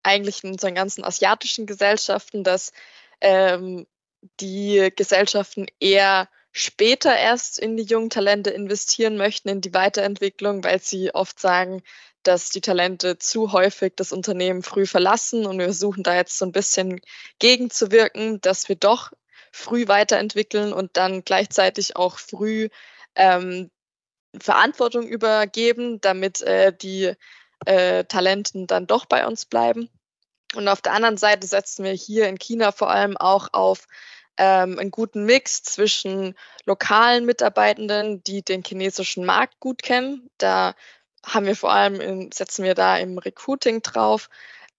Speaker 5: eigentlich in unseren ganzen asiatischen Gesellschaften, dass ähm, die Gesellschaften eher später erst in die jungen Talente investieren möchten, in die Weiterentwicklung, weil sie oft sagen, dass die Talente zu häufig das Unternehmen früh verlassen und wir versuchen da jetzt so ein bisschen gegenzuwirken, dass wir doch früh weiterentwickeln und dann gleichzeitig auch früh ähm, Verantwortung übergeben, damit äh, die äh, Talenten dann doch bei uns bleiben. Und auf der anderen Seite setzen wir hier in China vor allem auch auf ähm, einen guten Mix zwischen lokalen Mitarbeitenden, die den chinesischen Markt gut kennen. Da haben wir vor allem, in, setzen wir da im Recruiting drauf.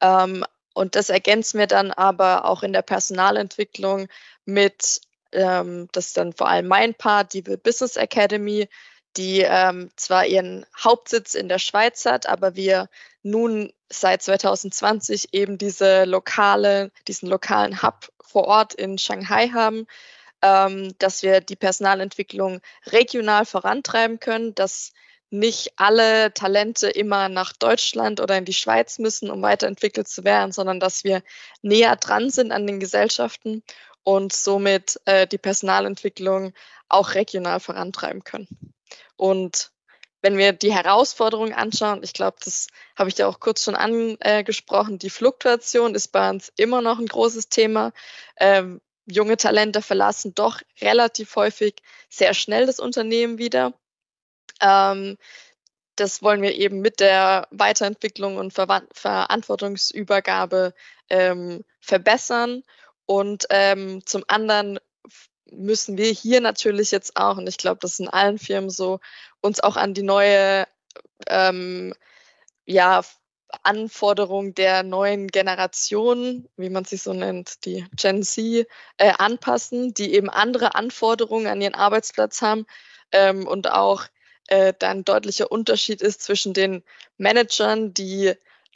Speaker 5: Ähm, und das ergänzen wir dann aber auch in der Personalentwicklung mit, ähm, das ist dann vor allem mein Part, die Business Academy, die ähm, zwar ihren Hauptsitz in der Schweiz hat, aber wir nun seit 2020 eben diese lokale, diesen lokalen Hub vor Ort in Shanghai haben, ähm, dass wir die Personalentwicklung regional vorantreiben können, dass nicht alle Talente immer nach Deutschland oder in die Schweiz müssen, um weiterentwickelt zu werden, sondern dass wir näher dran sind an den Gesellschaften und somit äh, die Personalentwicklung auch regional vorantreiben können. Und wenn wir die Herausforderungen anschauen, ich glaube, das habe ich ja auch kurz schon angesprochen, die Fluktuation ist bei uns immer noch ein großes Thema. Ähm, junge Talente verlassen doch relativ häufig sehr schnell das Unternehmen wieder. Ähm, das wollen wir eben mit der Weiterentwicklung und Ver Verantwortungsübergabe ähm, verbessern. Und ähm, zum anderen müssen wir hier natürlich jetzt auch, und ich glaube, das ist in allen Firmen so, uns auch an die neue ähm, ja, Anforderung der neuen Generation, wie man sie so nennt, die Gen Z, äh, anpassen, die eben andere Anforderungen an ihren Arbeitsplatz haben ähm, und auch äh, da ein deutlicher Unterschied ist zwischen den Managern, die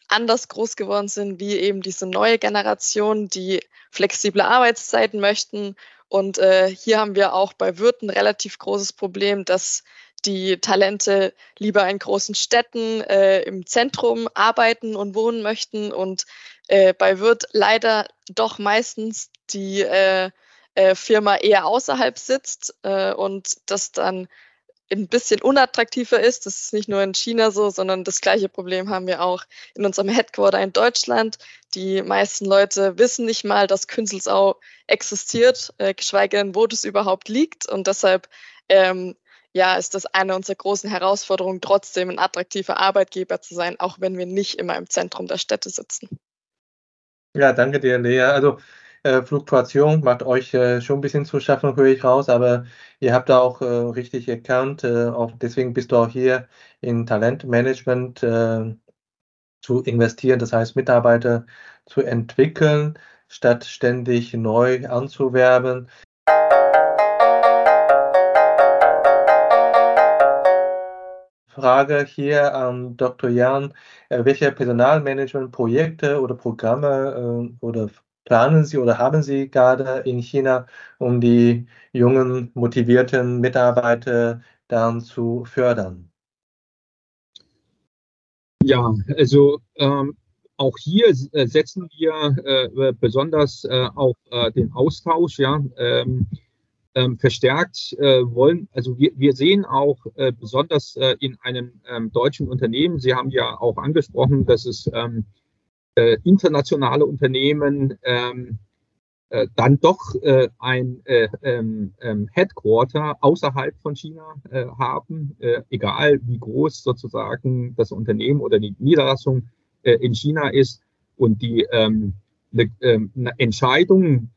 Speaker 5: anders groß geworden sind, wie eben diese neue Generation, die flexible Arbeitszeiten möchten. Und äh, hier haben wir auch bei Wirt ein relativ großes Problem, dass die Talente lieber in großen Städten äh, im Zentrum arbeiten und wohnen möchten und äh, bei Wirt leider doch meistens die äh, äh Firma eher außerhalb sitzt äh, und das dann ein bisschen unattraktiver ist. Das ist nicht nur in China so, sondern das gleiche Problem haben wir auch in unserem Headquarter in Deutschland. Die meisten Leute wissen nicht mal, dass Künzelsau existiert, äh, geschweige denn, wo das überhaupt liegt. Und deshalb ähm, ja, ist das eine unserer großen Herausforderungen, trotzdem ein attraktiver Arbeitgeber zu sein, auch wenn wir nicht immer im Zentrum der Städte sitzen.
Speaker 1: Ja, danke dir, Lea. Also äh, Fluktuation macht euch äh, schon ein bisschen zu schaffen, höre ich raus, aber ihr habt da auch äh, richtig erkannt, äh, auch deswegen bist du auch hier in Talentmanagement äh, zu investieren, das heißt Mitarbeiter zu entwickeln, statt ständig neu anzuwerben. Frage hier an Dr. Jan. Welche Personalmanagement-Projekte oder Programme oder planen Sie oder haben Sie gerade in China, um die jungen, motivierten Mitarbeiter dann zu fördern?
Speaker 3: Ja, also ähm, auch hier äh, setzen wir äh, besonders äh, auf äh, den Austausch. Ja, ähm, ähm, verstärkt äh, wollen, also wir, wir sehen auch äh, besonders äh, in einem ähm, deutschen Unternehmen, Sie haben ja auch angesprochen, dass es ähm, äh, internationale Unternehmen ähm, äh, dann doch äh, ein äh, ähm, ähm, Headquarter außerhalb von China äh, haben, äh, egal wie groß sozusagen das Unternehmen oder die Niederlassung in China ist und die ähm, eine, ähm, eine Entscheidung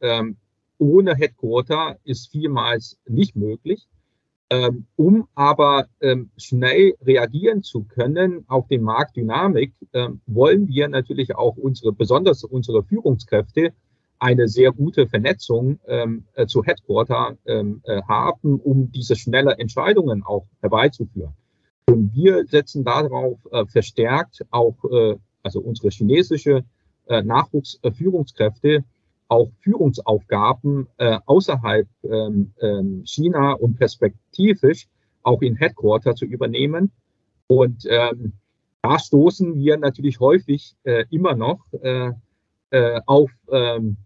Speaker 3: ohne Headquarter ist vielmals nicht möglich. Ähm, um aber ähm, schnell reagieren zu können auf den Marktdynamik, ähm, wollen wir natürlich auch unsere, besonders unsere Führungskräfte, eine sehr gute Vernetzung ähm, äh, zu Headquarter ähm, äh, haben, um diese schnelle Entscheidungen auch herbeizuführen. Und wir setzen darauf äh, verstärkt auch, äh, also unsere chinesische äh, Nachwuchsführungskräfte, auch Führungsaufgaben äh, außerhalb ähm, ähm, China und perspektivisch auch in Headquarter zu übernehmen. Und ähm, da stoßen wir natürlich häufig äh, immer noch äh, äh, auf ähm,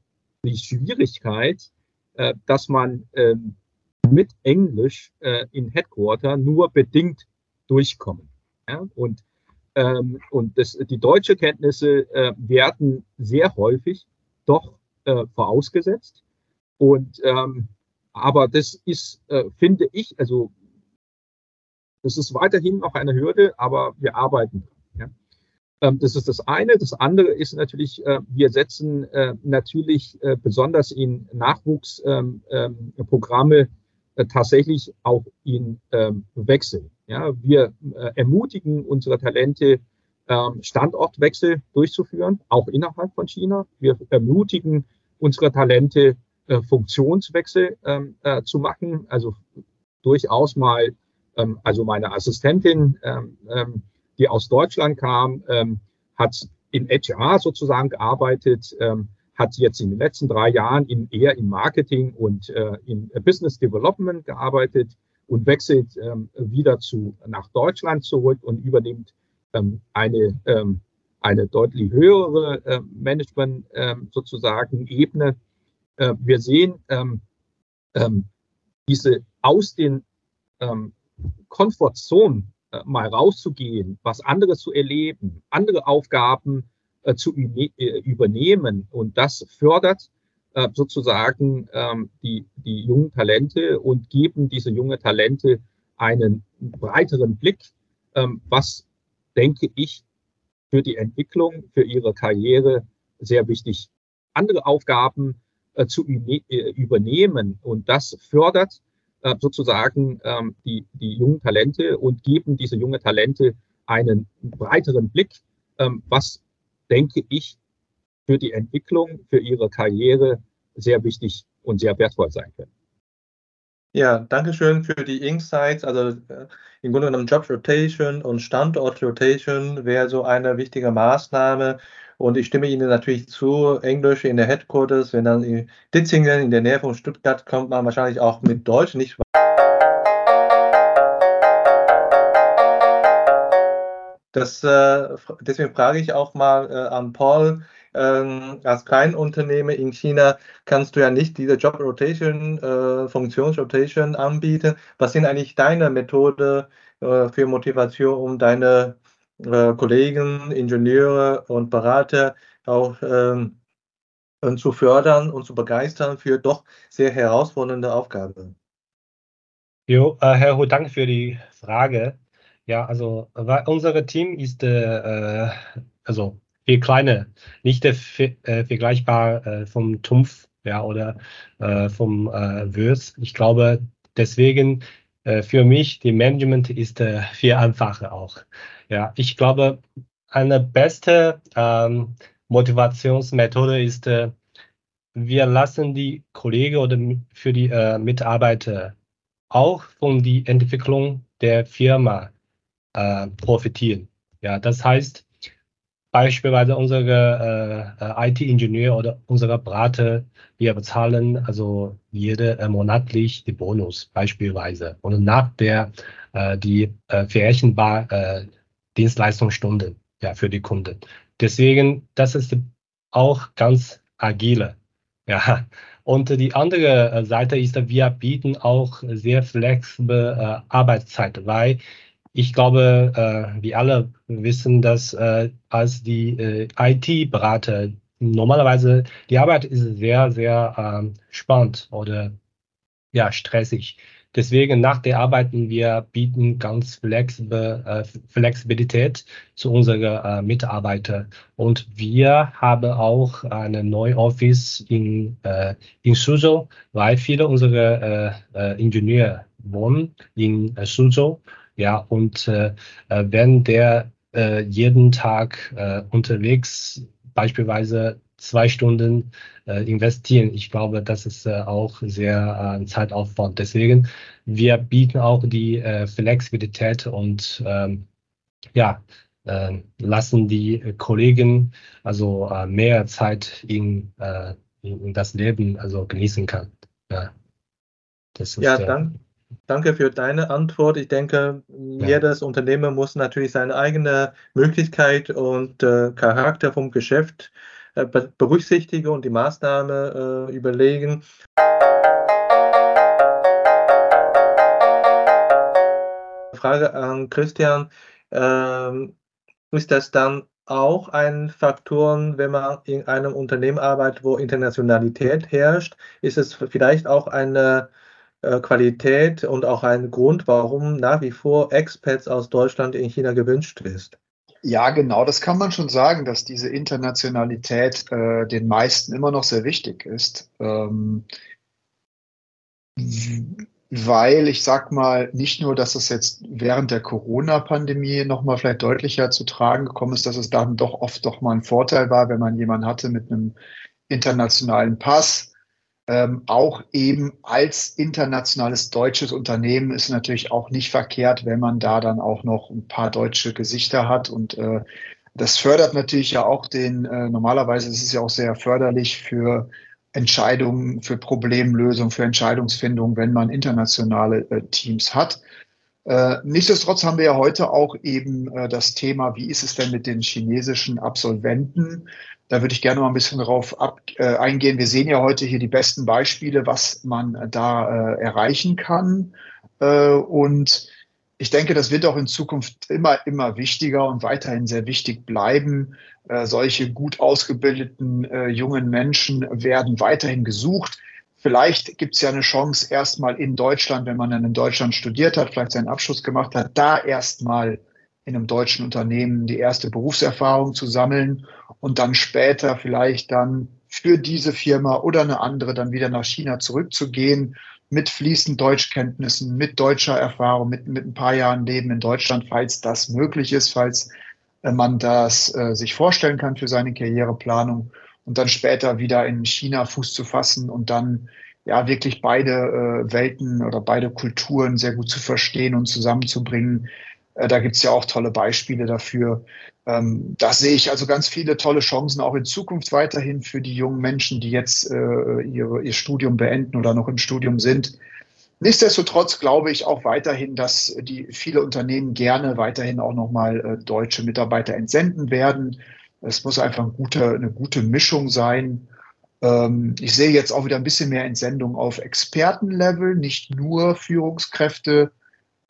Speaker 3: die Schwierigkeit, äh, dass man ähm, mit Englisch äh, in Headquarter nur bedingt durchkommen. Ja? Und, ähm, und das, die deutsche Kenntnisse äh, werden sehr häufig doch äh, vorausgesetzt. Und ähm, aber das ist, äh, finde ich, also das ist weiterhin noch eine Hürde, aber wir arbeiten. Ja. Ähm, das ist das eine. Das andere ist natürlich, äh, wir setzen äh, natürlich äh, besonders in Nachwuchsprogramme ähm, ähm, tatsächlich auch in Wechsel. Ja, wir ermutigen unsere Talente, Standortwechsel durchzuführen, auch innerhalb von China. Wir ermutigen unsere Talente, Funktionswechsel zu machen, also durchaus mal, also meine Assistentin, die aus Deutschland kam, ähm, hat in HR sozusagen gearbeitet, ähm, hat jetzt in den letzten drei Jahren in, eher in Marketing und äh, in Business Development gearbeitet und wechselt ähm, wieder zu, nach Deutschland zurück und übernimmt ähm, eine, ähm, eine deutlich höhere äh, Management ähm, sozusagen Ebene. Äh, wir sehen ähm, ähm, diese aus den ähm, Comfort Zone äh, mal rauszugehen, was anderes zu erleben, andere Aufgaben äh, zu übernehmen. Und das fördert sozusagen ähm, die, die jungen Talente und geben diese jungen Talente einen breiteren Blick, ähm, was, denke ich, für die Entwicklung, für ihre Karriere sehr wichtig. Andere Aufgaben äh, zu äh, übernehmen und das fördert äh, sozusagen ähm, die, die jungen Talente und geben diese jungen Talente einen breiteren Blick, ähm, was, denke ich, für die Entwicklung, für ihre Karriere sehr wichtig und sehr wertvoll sein können.
Speaker 1: Ja, danke schön für die Insights. Also äh, im Grunde genommen Job Rotation und Standort Rotation wäre so eine wichtige Maßnahme, und ich stimme Ihnen natürlich zu, Englisch in der Headquarters, wenn dann in Ditzingen in der Nähe von Stuttgart kommt man wahrscheinlich auch mit Deutsch nicht Das, äh, deswegen frage ich auch mal äh, an Paul, ähm, als Kleinunternehmer in China kannst du ja nicht diese Job Rotation, äh, Funktionsrotation anbieten. Was sind eigentlich deine Methode äh, für Motivation, um deine äh, Kollegen, Ingenieure und Berater auch ähm, zu fördern und zu begeistern für doch sehr herausfordernde Aufgaben.
Speaker 4: Jo, äh, Herr Hu, danke für die Frage. Ja, also unser Team ist äh, also viel kleiner, nicht äh, vergleichbar äh, vom Tumpf ja, oder äh, vom äh, Würz. Ich glaube, deswegen äh, für mich, die Management ist äh, viel einfacher auch. Ja, ich glaube, eine beste ähm, Motivationsmethode ist, äh, wir lassen die Kollegen oder für die äh, Mitarbeiter auch von der Entwicklung der Firma äh, profitieren. Ja, das heißt, beispielsweise unsere äh, äh IT-Ingenieur oder unsere Berater, wir bezahlen also jede äh, monatlich die Bonus beispielsweise und nach der äh, die äh, verrechenbar äh, Dienstleistungsstunden ja, für die Kunden. Deswegen, das ist auch ganz agile. Ja, Und die andere Seite ist, wir bieten auch sehr flexible Arbeitszeit, weil ich glaube, wir alle wissen, dass als die IT-Berater normalerweise die Arbeit ist sehr, sehr ähm, spannend oder ja, stressig. Deswegen nach der Arbeit, wir bieten ganz flexible äh, Flexibilität zu unseren äh, Mitarbeitern. Und wir haben auch eine neue Office in, äh, in Suzhou, weil viele unserer äh, äh, Ingenieure wohnen in äh, Suzhou. Ja, und äh, äh wenn der äh, jeden Tag äh, unterwegs beispielsweise zwei Stunden äh, investieren. Ich glaube, das ist äh, auch sehr äh, Zeitaufwand. Deswegen, wir bieten auch die äh, Flexibilität und ähm, ja, äh, lassen die Kollegen also äh, mehr Zeit in, äh, in das Leben also genießen kann.
Speaker 1: Ja, das ist, ja äh, danke. Für deine Antwort. Ich denke, ja. jedes Unternehmen muss natürlich seine eigene Möglichkeit und äh, Charakter vom Geschäft äh, berücksichtigen und die Maßnahme äh, überlegen. Frage an Christian. Ähm, ist das dann auch ein Faktor, wenn man in einem Unternehmen arbeitet, wo Internationalität herrscht? Ist es vielleicht auch eine Qualität und auch ein Grund, warum nach wie vor Expats aus Deutschland in China gewünscht ist?
Speaker 6: Ja, genau, das kann man schon sagen, dass diese Internationalität äh, den meisten immer noch sehr wichtig ist. Ähm, weil ich sag mal, nicht nur, dass es jetzt während der Corona-Pandemie nochmal vielleicht deutlicher zu tragen gekommen ist, dass es dann doch oft doch mal ein Vorteil war, wenn man jemanden hatte mit einem internationalen Pass, ähm, auch eben als internationales deutsches Unternehmen ist natürlich auch nicht verkehrt, wenn man da dann auch noch ein paar deutsche Gesichter hat. Und äh, das fördert natürlich ja auch den, äh, normalerweise ist es ja auch sehr förderlich für Entscheidungen, für Problemlösung, für Entscheidungsfindung, wenn man internationale äh, Teams hat. Äh, nichtsdestotrotz haben wir ja heute auch eben äh, das Thema, wie ist es denn mit den chinesischen Absolventen? Da würde ich gerne mal ein bisschen darauf ab, äh, eingehen. Wir sehen ja heute hier die besten Beispiele, was man da äh, erreichen kann. Äh, und ich denke, das wird auch in Zukunft immer, immer wichtiger und weiterhin sehr wichtig bleiben. Solche gut ausgebildeten jungen Menschen werden weiterhin gesucht. Vielleicht gibt es ja eine Chance, erstmal in Deutschland, wenn man dann in Deutschland studiert hat, vielleicht seinen Abschluss gemacht hat, da erstmal in einem deutschen Unternehmen die erste Berufserfahrung zu sammeln und dann später vielleicht dann für diese Firma oder eine andere dann wieder nach China zurückzugehen mit fließend Deutschkenntnissen, mit deutscher Erfahrung, mit, mit ein paar Jahren Leben in Deutschland, falls das möglich ist, falls äh, man das äh, sich vorstellen kann für seine Karriereplanung und dann später wieder in China Fuß zu fassen und dann ja wirklich beide äh, Welten oder beide Kulturen sehr gut zu verstehen und zusammenzubringen. Äh, da gibt es ja auch tolle Beispiele dafür. Ähm, da sehe ich also ganz viele tolle Chancen auch in Zukunft weiterhin für die jungen Menschen, die jetzt äh, ihre, ihr Studium beenden oder noch im Studium sind. Nichtsdestotrotz glaube ich auch weiterhin, dass die viele Unternehmen gerne weiterhin auch nochmal äh, deutsche Mitarbeiter entsenden werden. Es muss einfach eine gute, eine gute Mischung sein. Ähm, ich sehe jetzt auch wieder ein bisschen mehr Entsendung auf Expertenlevel, nicht nur Führungskräfte,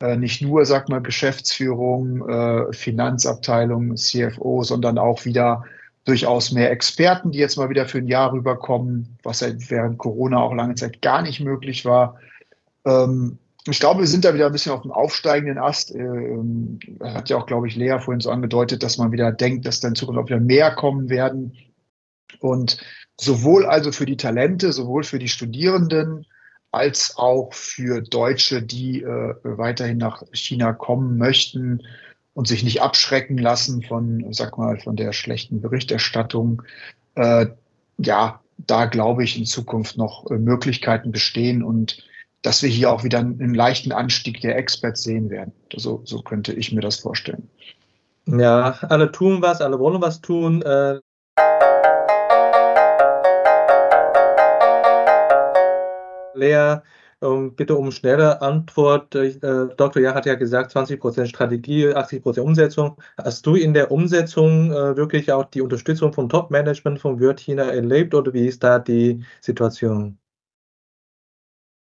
Speaker 6: äh, nicht nur, sag mal, Geschäftsführung, äh, Finanzabteilung, CFO, sondern auch wieder durchaus mehr Experten, die jetzt mal wieder für ein Jahr rüberkommen, was ja während Corona auch lange Zeit gar nicht möglich war. Ähm, ich glaube, wir sind da wieder ein bisschen auf dem aufsteigenden Ast. Ähm, hat ja auch, glaube ich, Lea vorhin so angedeutet, dass man wieder denkt, dass dann in Zukunft auch wieder mehr kommen werden. Und sowohl also für die Talente, sowohl für die Studierenden, als auch für Deutsche, die äh, weiterhin nach China kommen möchten und sich nicht abschrecken lassen von, sag mal, von der schlechten Berichterstattung. Äh, ja, da glaube ich in Zukunft noch äh, Möglichkeiten bestehen und dass wir hier auch wieder einen leichten Anstieg der Experts sehen werden. So, so könnte ich mir das vorstellen.
Speaker 1: Ja, alle tun was, alle wollen was tun. Äh Lea, ähm, bitte um schnelle Antwort. Äh, Dr. Jahr hat ja gesagt, 20% Strategie, 80% Umsetzung. Hast du in der Umsetzung äh, wirklich auch die Unterstützung vom Top-Management von Wirt erlebt oder wie ist da die Situation?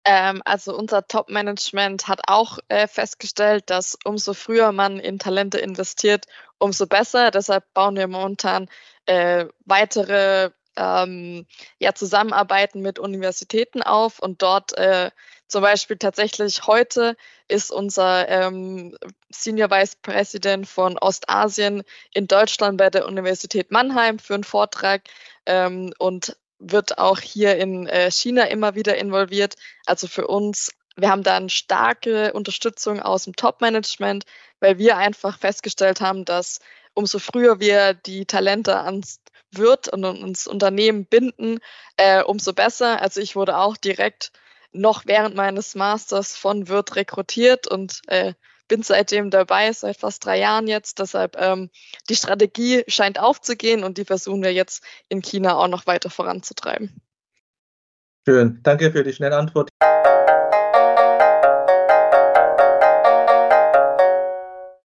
Speaker 5: Ähm, also unser Top-Management hat auch äh, festgestellt, dass umso früher man in Talente investiert, umso besser. Deshalb bauen wir momentan äh, weitere ähm, ja, Zusammenarbeiten mit Universitäten auf und dort äh, zum Beispiel tatsächlich heute ist unser ähm, Senior Vice President von Ostasien in Deutschland bei der Universität Mannheim für einen Vortrag ähm, und wird auch hier in äh, China immer wieder involviert. Also für uns, wir haben da eine starke Unterstützung aus dem Top-Management, weil wir einfach festgestellt haben, dass umso früher wir die Talente ans Wirt und uns Unternehmen binden, äh, umso besser. Also ich wurde auch direkt noch während meines Masters von Wirt rekrutiert und äh, bin seitdem dabei, seit fast drei Jahren jetzt. Deshalb ähm, die Strategie scheint aufzugehen und die versuchen wir jetzt in China auch noch weiter voranzutreiben.
Speaker 1: Schön, danke für die schnelle Antwort.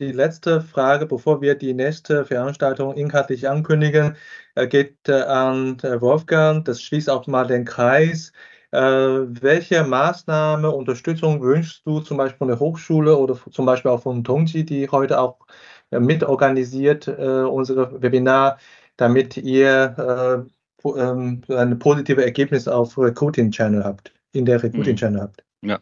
Speaker 1: Die letzte Frage, bevor wir die nächste Veranstaltung inhaltlich ankündigen, äh, geht äh, an äh, Wolfgang. Das schließt auch mal den Kreis. Welche Maßnahme, Unterstützung wünschst du zum Beispiel von der Hochschule oder zum Beispiel auch von Tongji, die heute auch mitorganisiert unsere Webinar, damit ihr ähm, ein positives Ergebnis auf Recruiting Channel habt, in der Recruiting mhm. Channel habt?
Speaker 2: Ja,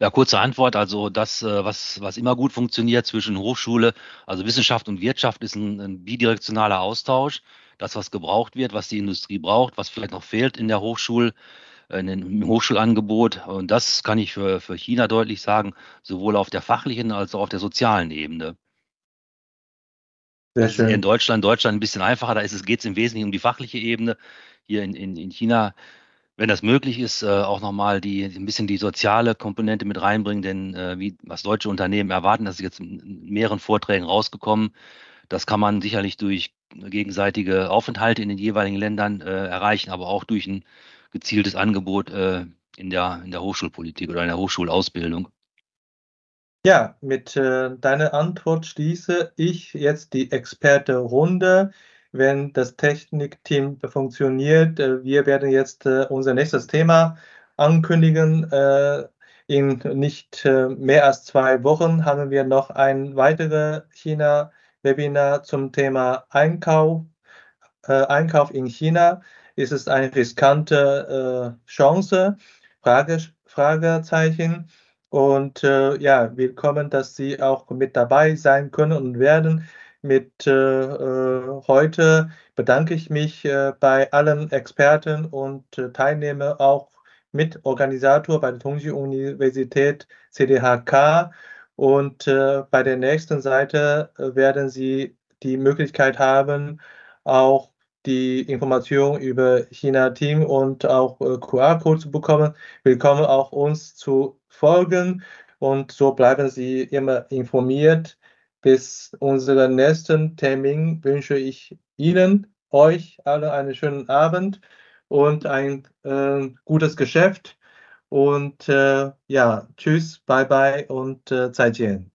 Speaker 2: ja, kurze Antwort. Also das, äh, was, was immer gut funktioniert zwischen Hochschule, also Wissenschaft und Wirtschaft, ist ein, ein bidirektionaler Austausch. Das, was gebraucht wird, was die Industrie braucht, was vielleicht noch fehlt in der Hochschul, äh, in dem Hochschulangebot. Und das kann ich für, für China deutlich sagen, sowohl auf der fachlichen als auch auf der sozialen Ebene. Sehr schön. In Deutschland, Deutschland ein bisschen einfacher, da geht es im Wesentlichen um die fachliche Ebene. Hier in, in, in China wenn das möglich ist, äh, auch nochmal die, ein bisschen die soziale Komponente mit reinbringen, denn äh, wie, was deutsche Unternehmen erwarten, das ist jetzt in mehreren Vorträgen rausgekommen, das kann man sicherlich durch gegenseitige Aufenthalte in den jeweiligen Ländern äh, erreichen, aber auch durch ein gezieltes Angebot äh, in, der, in der Hochschulpolitik oder in der Hochschulausbildung.
Speaker 1: Ja, mit äh, deiner Antwort schließe ich jetzt die Experte-Runde wenn das Technikteam funktioniert. Äh, wir werden jetzt äh, unser nächstes Thema ankündigen. Äh, in nicht mehr als zwei Wochen haben wir noch ein weiteres China-Webinar zum Thema Einkauf. Einkauf in China. Ist es eine riskante Chance? Frage, Fragezeichen. Und äh, ja, willkommen, dass Sie auch mit dabei sein können und werden mit äh, äh, heute bedanke ich mich äh, bei allen Experten und äh, Teilnehmern, auch Mitorganisator bei der Tongji Universität CDHK. Und äh, bei der nächsten Seite äh, werden Sie die Möglichkeit haben, auch die Information über China-Team und auch QR-Code zu bekommen. Willkommen auch uns zu folgen und so bleiben Sie immer informiert bis unseren nächsten Termin wünsche ich Ihnen, euch alle einen schönen Abend und ein äh, gutes Geschäft. Und äh, ja, tschüss, bye bye und äh, 再见.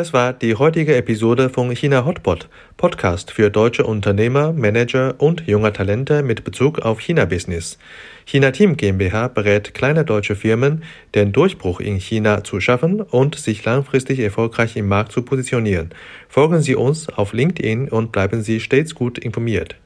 Speaker 1: Das war die heutige Episode von China Hotpot, Podcast für deutsche Unternehmer, Manager und junge Talente mit Bezug auf China-Business. China Team GmbH berät kleine deutsche Firmen, den Durchbruch in China zu schaffen und sich langfristig erfolgreich im Markt zu positionieren. Folgen Sie uns auf LinkedIn und bleiben Sie stets gut informiert.